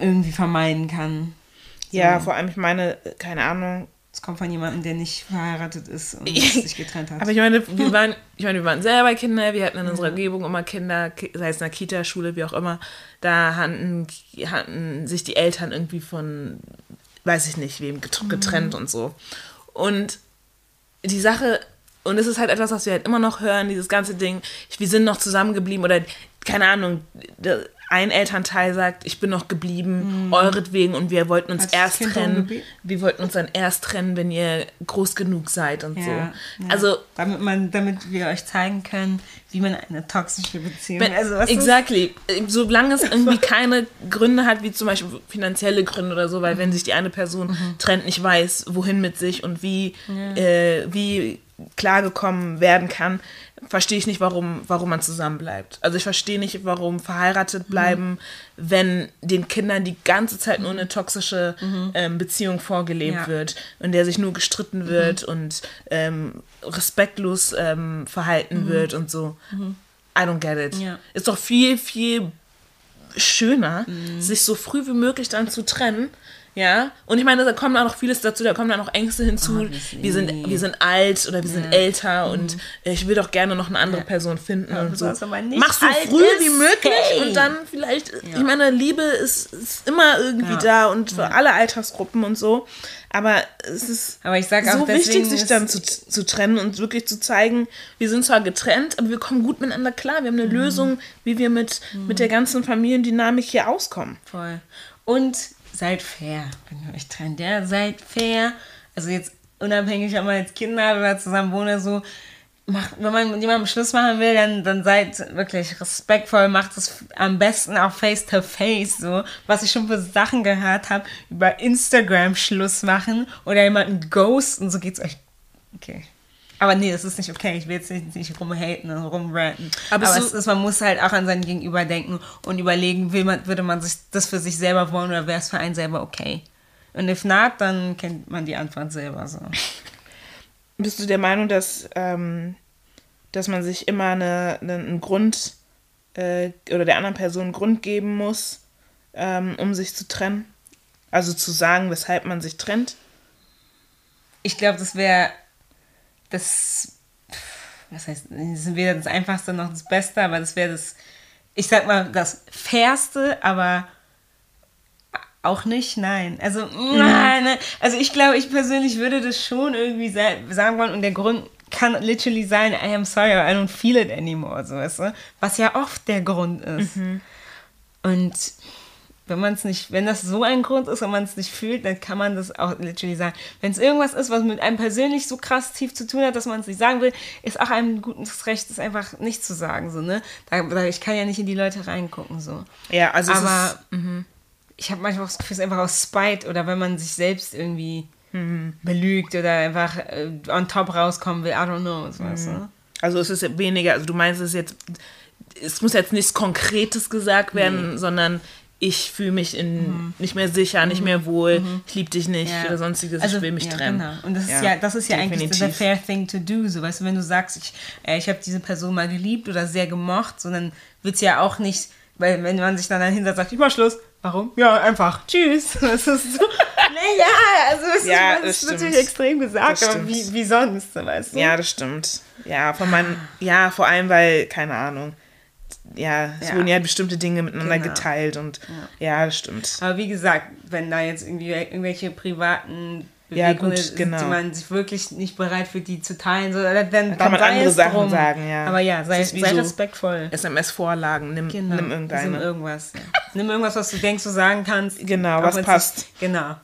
irgendwie vermeiden kann. Ja, vor allem, ich meine, keine Ahnung, Es kommt von jemandem, der nicht verheiratet ist und sich getrennt hat. Aber ich meine, wir waren, ich meine, wir waren selber Kinder, wir hatten in unserer Umgebung immer Kinder, ki- sei es in der Kita, Schule, wie auch immer. Da hatten, hatten sich die Eltern irgendwie von, weiß ich nicht, wem getr- getrennt und so. Und die Sache, und es ist halt etwas, was wir halt immer noch hören, dieses ganze Ding, wir sind noch zusammengeblieben oder keine Ahnung, ein Elternteil sagt, ich bin noch geblieben, euretwegen und wir wollten uns Hat erst trennen. Wir wollten uns dann erst trennen, wenn ihr groß genug seid und ja, so. ja. Also damit man, damit wir euch zeigen können, wie man eine toxische Beziehung. Wenn, also ist- exactly. Solange es irgendwie keine Gründe hat, wie zum Beispiel finanzielle Gründe oder so, weil wenn sich die eine Person Mhm. trennt, nicht weiß, wohin mit sich und wie, äh, wie klargekommen werden kann, verstehe ich nicht, warum, warum man zusammenbleibt. Also ich verstehe nicht, warum Mhm. verheiratet bleiben, wenn den Kindern die ganze Zeit nur eine toxische ähm, Beziehung vorgelebt Mhm. Ja. Mhm. wird, in der sich nur gestritten wird und ähm, respektlos ähm, verhalten wird und so. I don't get it. Mhm. Ja. Ist doch viel, viel schöner, Mhm. sich so früh wie möglich dann zu trennen. Ja, und ich meine, da kommt auch noch vieles dazu, da kommen dann noch Ängste hinzu. Obviously. Wir sind, wir sind alt oder wir sind älter und ich will doch gerne noch eine andere Person finden und so. besonders wenn man nicht Mach so früh wie möglich Hey. und dann vielleicht, ich meine, Liebe ist, ist immer irgendwie Ja. da und für alle Altersgruppen und so. Aber es ist Aber ich sag auch so wichtig, sich dann zu, zu trennen und wirklich zu zeigen, wir sind zwar getrennt, aber wir kommen gut miteinander klar. Wir haben Mhm. eine Lösung, wie wir mit, mit der ganzen Familiendynamik hier auskommen. Voll. Und seid fair, wenn ihr euch trennt. Ja, seid fair. Also jetzt unabhängig, ob man jetzt Kinder hat oder zusammen wohnt so. macht, wenn man mit jemandem Schluss machen will, dann, dann seid wirklich respektvoll, macht es am besten auch face to face, so. Was ich schon für Sachen gehört habe, über Instagram Schluss machen oder jemanden ghosten, so geht's euch. Okay. Aber nee, das ist nicht okay. Ich will jetzt nicht, nicht rumhaten und rumranten. Aber, Aber so es ist, man muss halt auch an sein Gegenüber denken und überlegen, will man, würde man sich das für sich selber wollen oder wäre es für einen selber okay? Und if not, dann kennt man die Antwort selber so. Bist du der Meinung, dass, ähm, dass man sich immer eine, eine, einen Grund äh, oder der anderen Person einen Grund geben muss, ähm, um sich zu trennen? Also zu sagen, weshalb man sich trennt? Ich glaube, das wäre das, was heißt, das ist weder das Einfachste noch das Beste, aber das wäre das, ich sag mal, das Fairste, aber auch nicht, nein. Also, mhm. nein, also ich glaube, ich persönlich würde das schon irgendwie sagen wollen und der Grund kann literally sein, I am sorry, I don't feel it anymore, so weißt du? Was ja oft der Grund ist. Mhm. Und wenn man es nicht, wenn das so ein Grund ist und man es nicht fühlt, dann kann man das auch literally sagen. Wenn es irgendwas ist, was mit einem persönlich so krass tief zu tun hat, dass man es nicht sagen will, ist auch ein gutes Recht, es einfach nicht zu sagen, so, ne? Da, ich kann ja nicht in die Leute reingucken, so. Ja, also Aber ist, mhm. ich habe manchmal das Gefühl, es ist einfach aus Spite oder wenn man sich selbst irgendwie mhm. belügt oder einfach äh, on top rauskommen will, I don't know, so, mhm. du? Also es ist weniger, also du meinst es jetzt, es muss jetzt nichts Konkretes gesagt werden, nee. sondern ich fühle mich in, mhm. nicht mehr sicher, nicht mehr wohl, mhm. ich liebe dich nicht ja. oder sonstiges, also, ich will mich ja, trennen. Genau. Und das ist ja, das ist ja Definitiv. eigentlich the fair thing to do. So, weißt du, wenn du sagst, ich, äh, ich habe diese Person mal geliebt oder sehr gemocht, so, dann wird es ja auch nicht, weil wenn man sich dann dahinter sagt, ich mach Schluss, warum? Ja, einfach, tschüss. Das ist so, naja, also es ja, ist, ist natürlich extrem gesagt, aber wie, wie sonst, weißt du? Ja, das stimmt. Ja, von meinen, ja, vor allem, weil, keine Ahnung, ja, es ja. wurden ja bestimmte Dinge miteinander genau. geteilt und ja. ja. das stimmt. Aber wie gesagt, wenn da jetzt irgendwie irgendwelche privaten Bewegungen ja, gut, genau. die man sich wirklich nicht bereit für die zu teilen, so, dann, dann kann man andere Sachen drum. sagen, ja. Aber ja, sei, sei so respektvoll. SMS-Vorlagen, nimm, genau. nimm irgendeine. Nimm irgendwas. Ja. nimm irgendwas, was du denkst, du sagen kannst. Genau, was passt. Nicht, genau.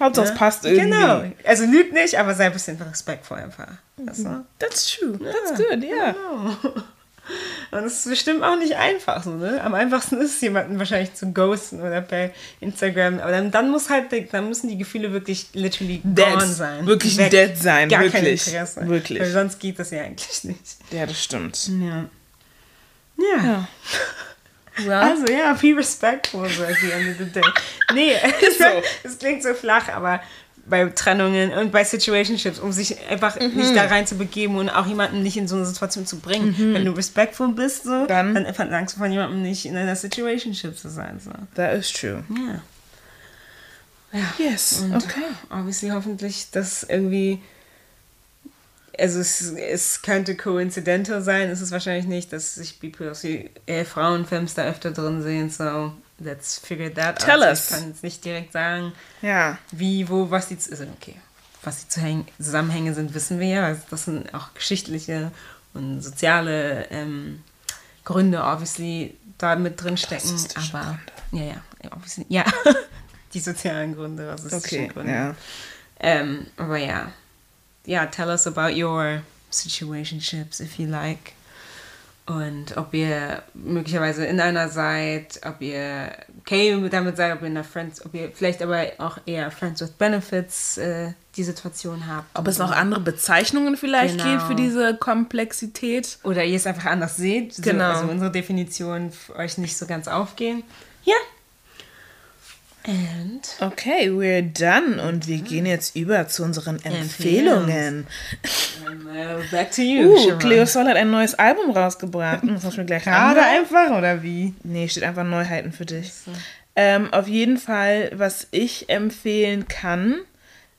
Hauptsache es passt irgendwie. Genau. Also lüg nicht, aber sei ein bisschen respektvoll einfach. That's true. That's good, yeah. Genau. Und es ist bestimmt auch nicht einfach so, ne? Am einfachsten ist es, jemanden wahrscheinlich zu ghosten oder per Instagram. Aber dann, dann muss halt, dann müssen die Gefühle wirklich literally dead. gone sein. Wirklich Weg. dead sein, Gar wirklich. kein Interesse. Wirklich. Weil sonst geht das ja eigentlich nicht. Ja, das stimmt. Ja. Ja. ja. Well. Also ja, be respectful so at the end of the day. Nee, so. es klingt so flach, aber bei Trennungen und bei Situationships, um sich einfach mhm. nicht da rein zu begeben und auch jemanden nicht in so eine Situation zu bringen. Mhm. Wenn du respectful bist, so, dann, dann verlangst du von jemandem nicht in einer Situationship zu sein. So. That is true. Ja. Ja. Yes. Und okay. Obviously hoffentlich, dass irgendwie also es, es könnte coincidental sein, ist es wahrscheinlich nicht, dass sich BPOC äh, Frauenfilms da öfter drin sehen, so let's figure that Tell out. Us. Ich kann jetzt nicht direkt sagen, ja. wie, wo, was die, also okay, was die Zusammenhänge sind, wissen wir ja. Also das sind auch geschichtliche und soziale ähm, Gründe, obviously, da mit drin stecken. Aber, Gründe. ja, ja, obviously, ja, die sozialen Gründe, rassistischen okay, Gründe. Ja. Ähm, aber ja, ja, tell us about your situationships, if you like und ob ihr möglicherweise in einer seid, ob ihr okay damit seid, ob ihr in einer Friends, ob ihr vielleicht aber auch eher Friends with Benefits äh, die Situation habt. Ob es noch andere Bezeichnungen vielleicht genau. gibt für diese Komplexität. Oder ihr es einfach anders seht. Genau. So, also unsere Definitionen euch nicht so ganz aufgehen. Ja, And okay, we're done und wir gehen jetzt über zu unseren Empfehlungen. Back to you. Uh, Cleo Sol hat ein neues Album rausgebracht. Das muss mir gleich Gerade einfach oder wie? Nee, steht einfach Neuheiten für dich. So. Ähm, auf jeden Fall, was ich empfehlen kann.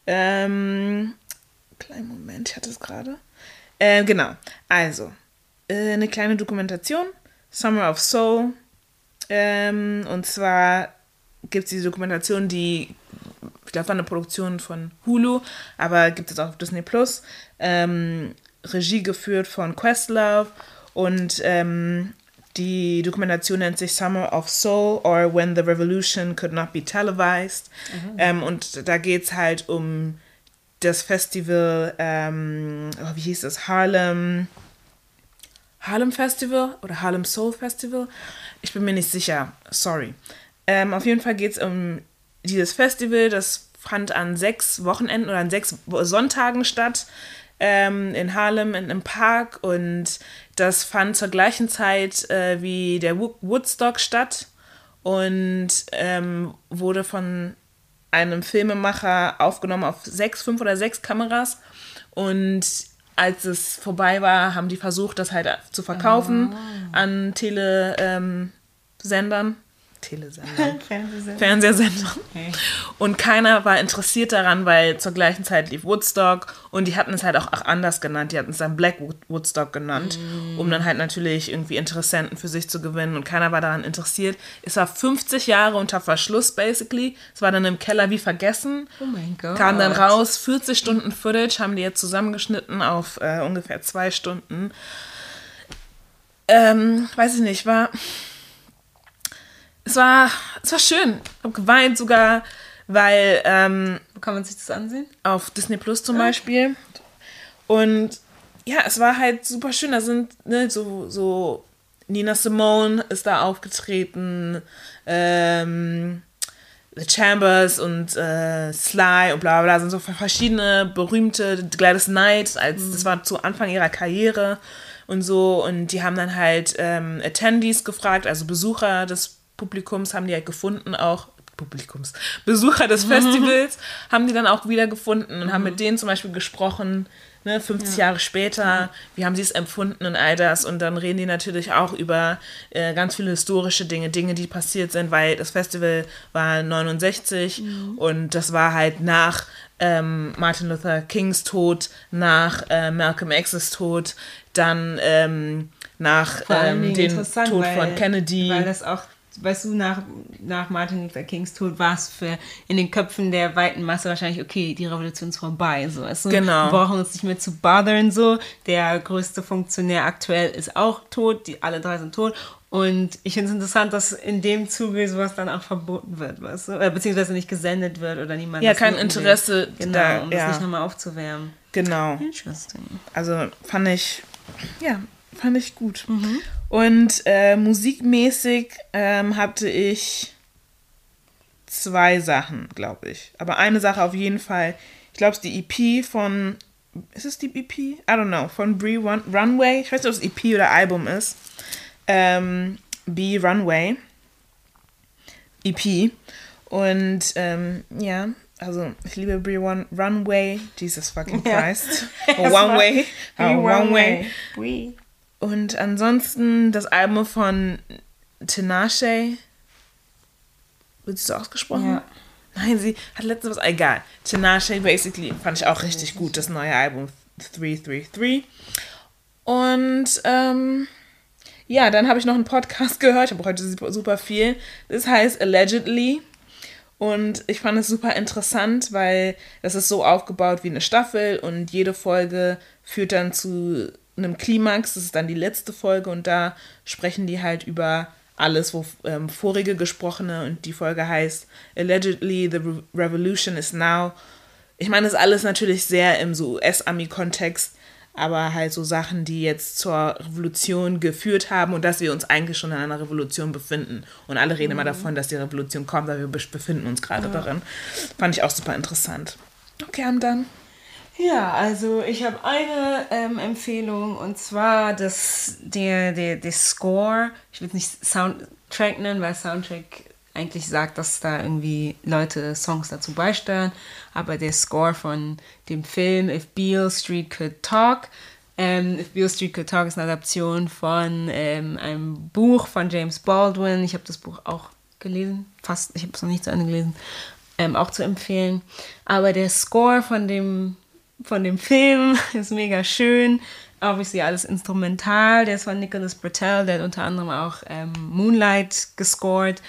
Ähm, kleinen Moment, ich hatte es gerade. Äh, genau. Also, äh, eine kleine Dokumentation. Summer of Soul. Ähm, und zwar gibt es diese Dokumentation, die, ich glaube, war eine Produktion von Hulu, aber gibt es auch auf Disney Plus. Ähm, Regie geführt von Questlove und ähm, die Dokumentation nennt sich Summer of Soul or When the Revolution Could Not Be Televised. Mhm. Ähm, und da geht es halt um das Festival, ähm, oh, wie hieß es, Harlem. Harlem Festival oder Harlem Soul Festival. Ich bin mir nicht sicher, sorry. Ähm, auf jeden Fall geht es um dieses Festival, das fand an sechs Wochenenden oder an sechs Sonntagen statt ähm, in Harlem in einem Park und das fand zur gleichen Zeit äh, wie der Woodstock statt und ähm, wurde von einem Filmemacher aufgenommen auf sechs, fünf oder sechs Kameras und als es vorbei war, haben die versucht, das halt zu verkaufen oh. an Telesendern. Ähm, Telesender. Fernsehsender. Fernsehsender. Okay. Und keiner war interessiert daran, weil zur gleichen Zeit lief Woodstock und die hatten es halt auch, auch anders genannt. Die hatten es dann Black Woodstock genannt, mm. um dann halt natürlich irgendwie Interessenten für sich zu gewinnen und keiner war daran interessiert. Es war 50 Jahre unter Verschluss, basically. Es war dann im Keller wie vergessen. Oh mein Gott. Kam dann raus, 40 Stunden Footage haben die jetzt zusammengeschnitten auf äh, ungefähr zwei Stunden. Ähm, weiß ich nicht, war es war, es war schön. Ich habe geweint sogar, weil. Ähm, Wo kann man sich das ansehen? Auf Disney Plus zum ja. Beispiel. Und ja, es war halt super schön. Da sind ne, so, so Nina Simone ist da aufgetreten, ähm, The Chambers und äh, Sly und bla bla sind so verschiedene berühmte Gladys Knight, als mhm. das war zu Anfang ihrer Karriere und so und die haben dann halt ähm, Attendees gefragt, also Besucher des Publikums haben die halt gefunden auch, Publikums, Besucher des Festivals haben die dann auch wieder gefunden und mhm. haben mit denen zum Beispiel gesprochen, ne, 50 ja. Jahre später, wie haben sie es empfunden und all das. Und dann reden die natürlich auch über äh, ganz viele historische Dinge, Dinge, die passiert sind, weil das Festival war 69 mhm. und das war halt nach ähm, Martin Luther Kings Tod, nach äh, Malcolm X's Tod, dann ähm, nach ähm, dem Tod von Kennedy. Weil das auch weißt du, nach, nach Martin Luther Kings Tod war es für in den Köpfen der weiten Masse wahrscheinlich, okay, die Revolution ist vorbei. So, weißt du? Genau. Wir brauchen uns nicht mehr zu bothern. So. Der größte Funktionär aktuell ist auch tot, die, alle drei sind tot. Und ich finde es interessant, dass in dem Zuge sowas dann auch verboten wird, weißt du? Äh, beziehungsweise nicht gesendet wird oder niemand. Ja, kein Interesse. Will. Genau, da, um ja. das nicht nochmal aufzuwärmen. Genau. Interesting. Also fand ich, ja, fand ich gut. Mhm. Und äh, musikmäßig ähm, hatte ich zwei Sachen, glaube ich. Aber eine Sache auf jeden Fall. Ich glaube, es ist die EP von. Ist es die EP? I don't know. Von Brie Run Runway. Ich weiß nicht, ob es EP oder Album ist. Ähm, B Runway. EP. Und ähm, ja, also ich liebe Brie Run Runway. Jesus fucking Christ. Ja. One Way. Oh, one Way. Brie. Und ansonsten das Album von Tinashe. Wird sie so ausgesprochen? Ja. Nein, sie hat letztens was. Egal. Tinashe, basically, fand ich auch richtig gut, das neue Album 333. Und ähm, ja, dann habe ich noch einen Podcast gehört. Ich habe heute super viel. Das heißt Allegedly. Und ich fand es super interessant, weil das ist so aufgebaut wie eine Staffel und jede Folge führt dann zu einem Klimax, das ist dann die letzte Folge und da sprechen die halt über alles, wo ähm, vorige gesprochene und die Folge heißt Allegedly the Re Revolution is now. Ich meine, das ist alles natürlich sehr im so US-Ami-Kontext, aber halt so Sachen, die jetzt zur Revolution geführt haben und dass wir uns eigentlich schon in einer Revolution befinden. Und alle reden mhm. immer davon, dass die Revolution kommt, weil wir befinden uns gerade ja. darin. Fand ich auch super interessant. Okay, I'm done. Ja, also ich habe eine ähm, Empfehlung und zwar das, der, der, der Score. Ich will es nicht Soundtrack nennen, weil Soundtrack eigentlich sagt, dass da irgendwie Leute Songs dazu beisteuern. Aber der Score von dem Film If Beale Street Could Talk. Ähm, If Beale Street Could Talk ist eine Adaption von ähm, einem Buch von James Baldwin. Ich habe das Buch auch gelesen, fast, ich habe es noch nicht zu Ende gelesen. Ähm, auch zu empfehlen. Aber der Score von dem von dem Film. Ist mega schön. Obviously alles instrumental. Der ist von Nicholas Britell, der hat unter anderem auch ähm, Moonlight gescored.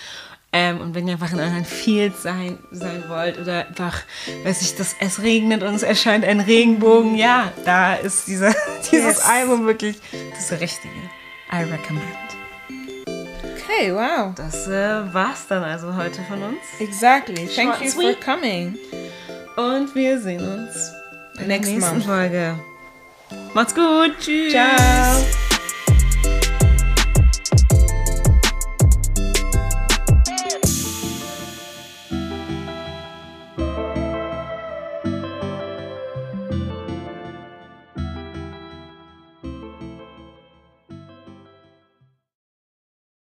Ähm, und wenn ihr einfach in euren Fields sein, sein wollt oder einfach, weiß ich, dass es regnet und es erscheint ein Regenbogen, ja, da ist dieser, dieses yes. Album wirklich das Richtige. I recommend. Okay, wow. Das äh, war's dann also heute von uns. Exactly. Thank Short you for coming. Und wir sehen uns Next nächsten Folge. Macht's gut. Tschüss. Ciao.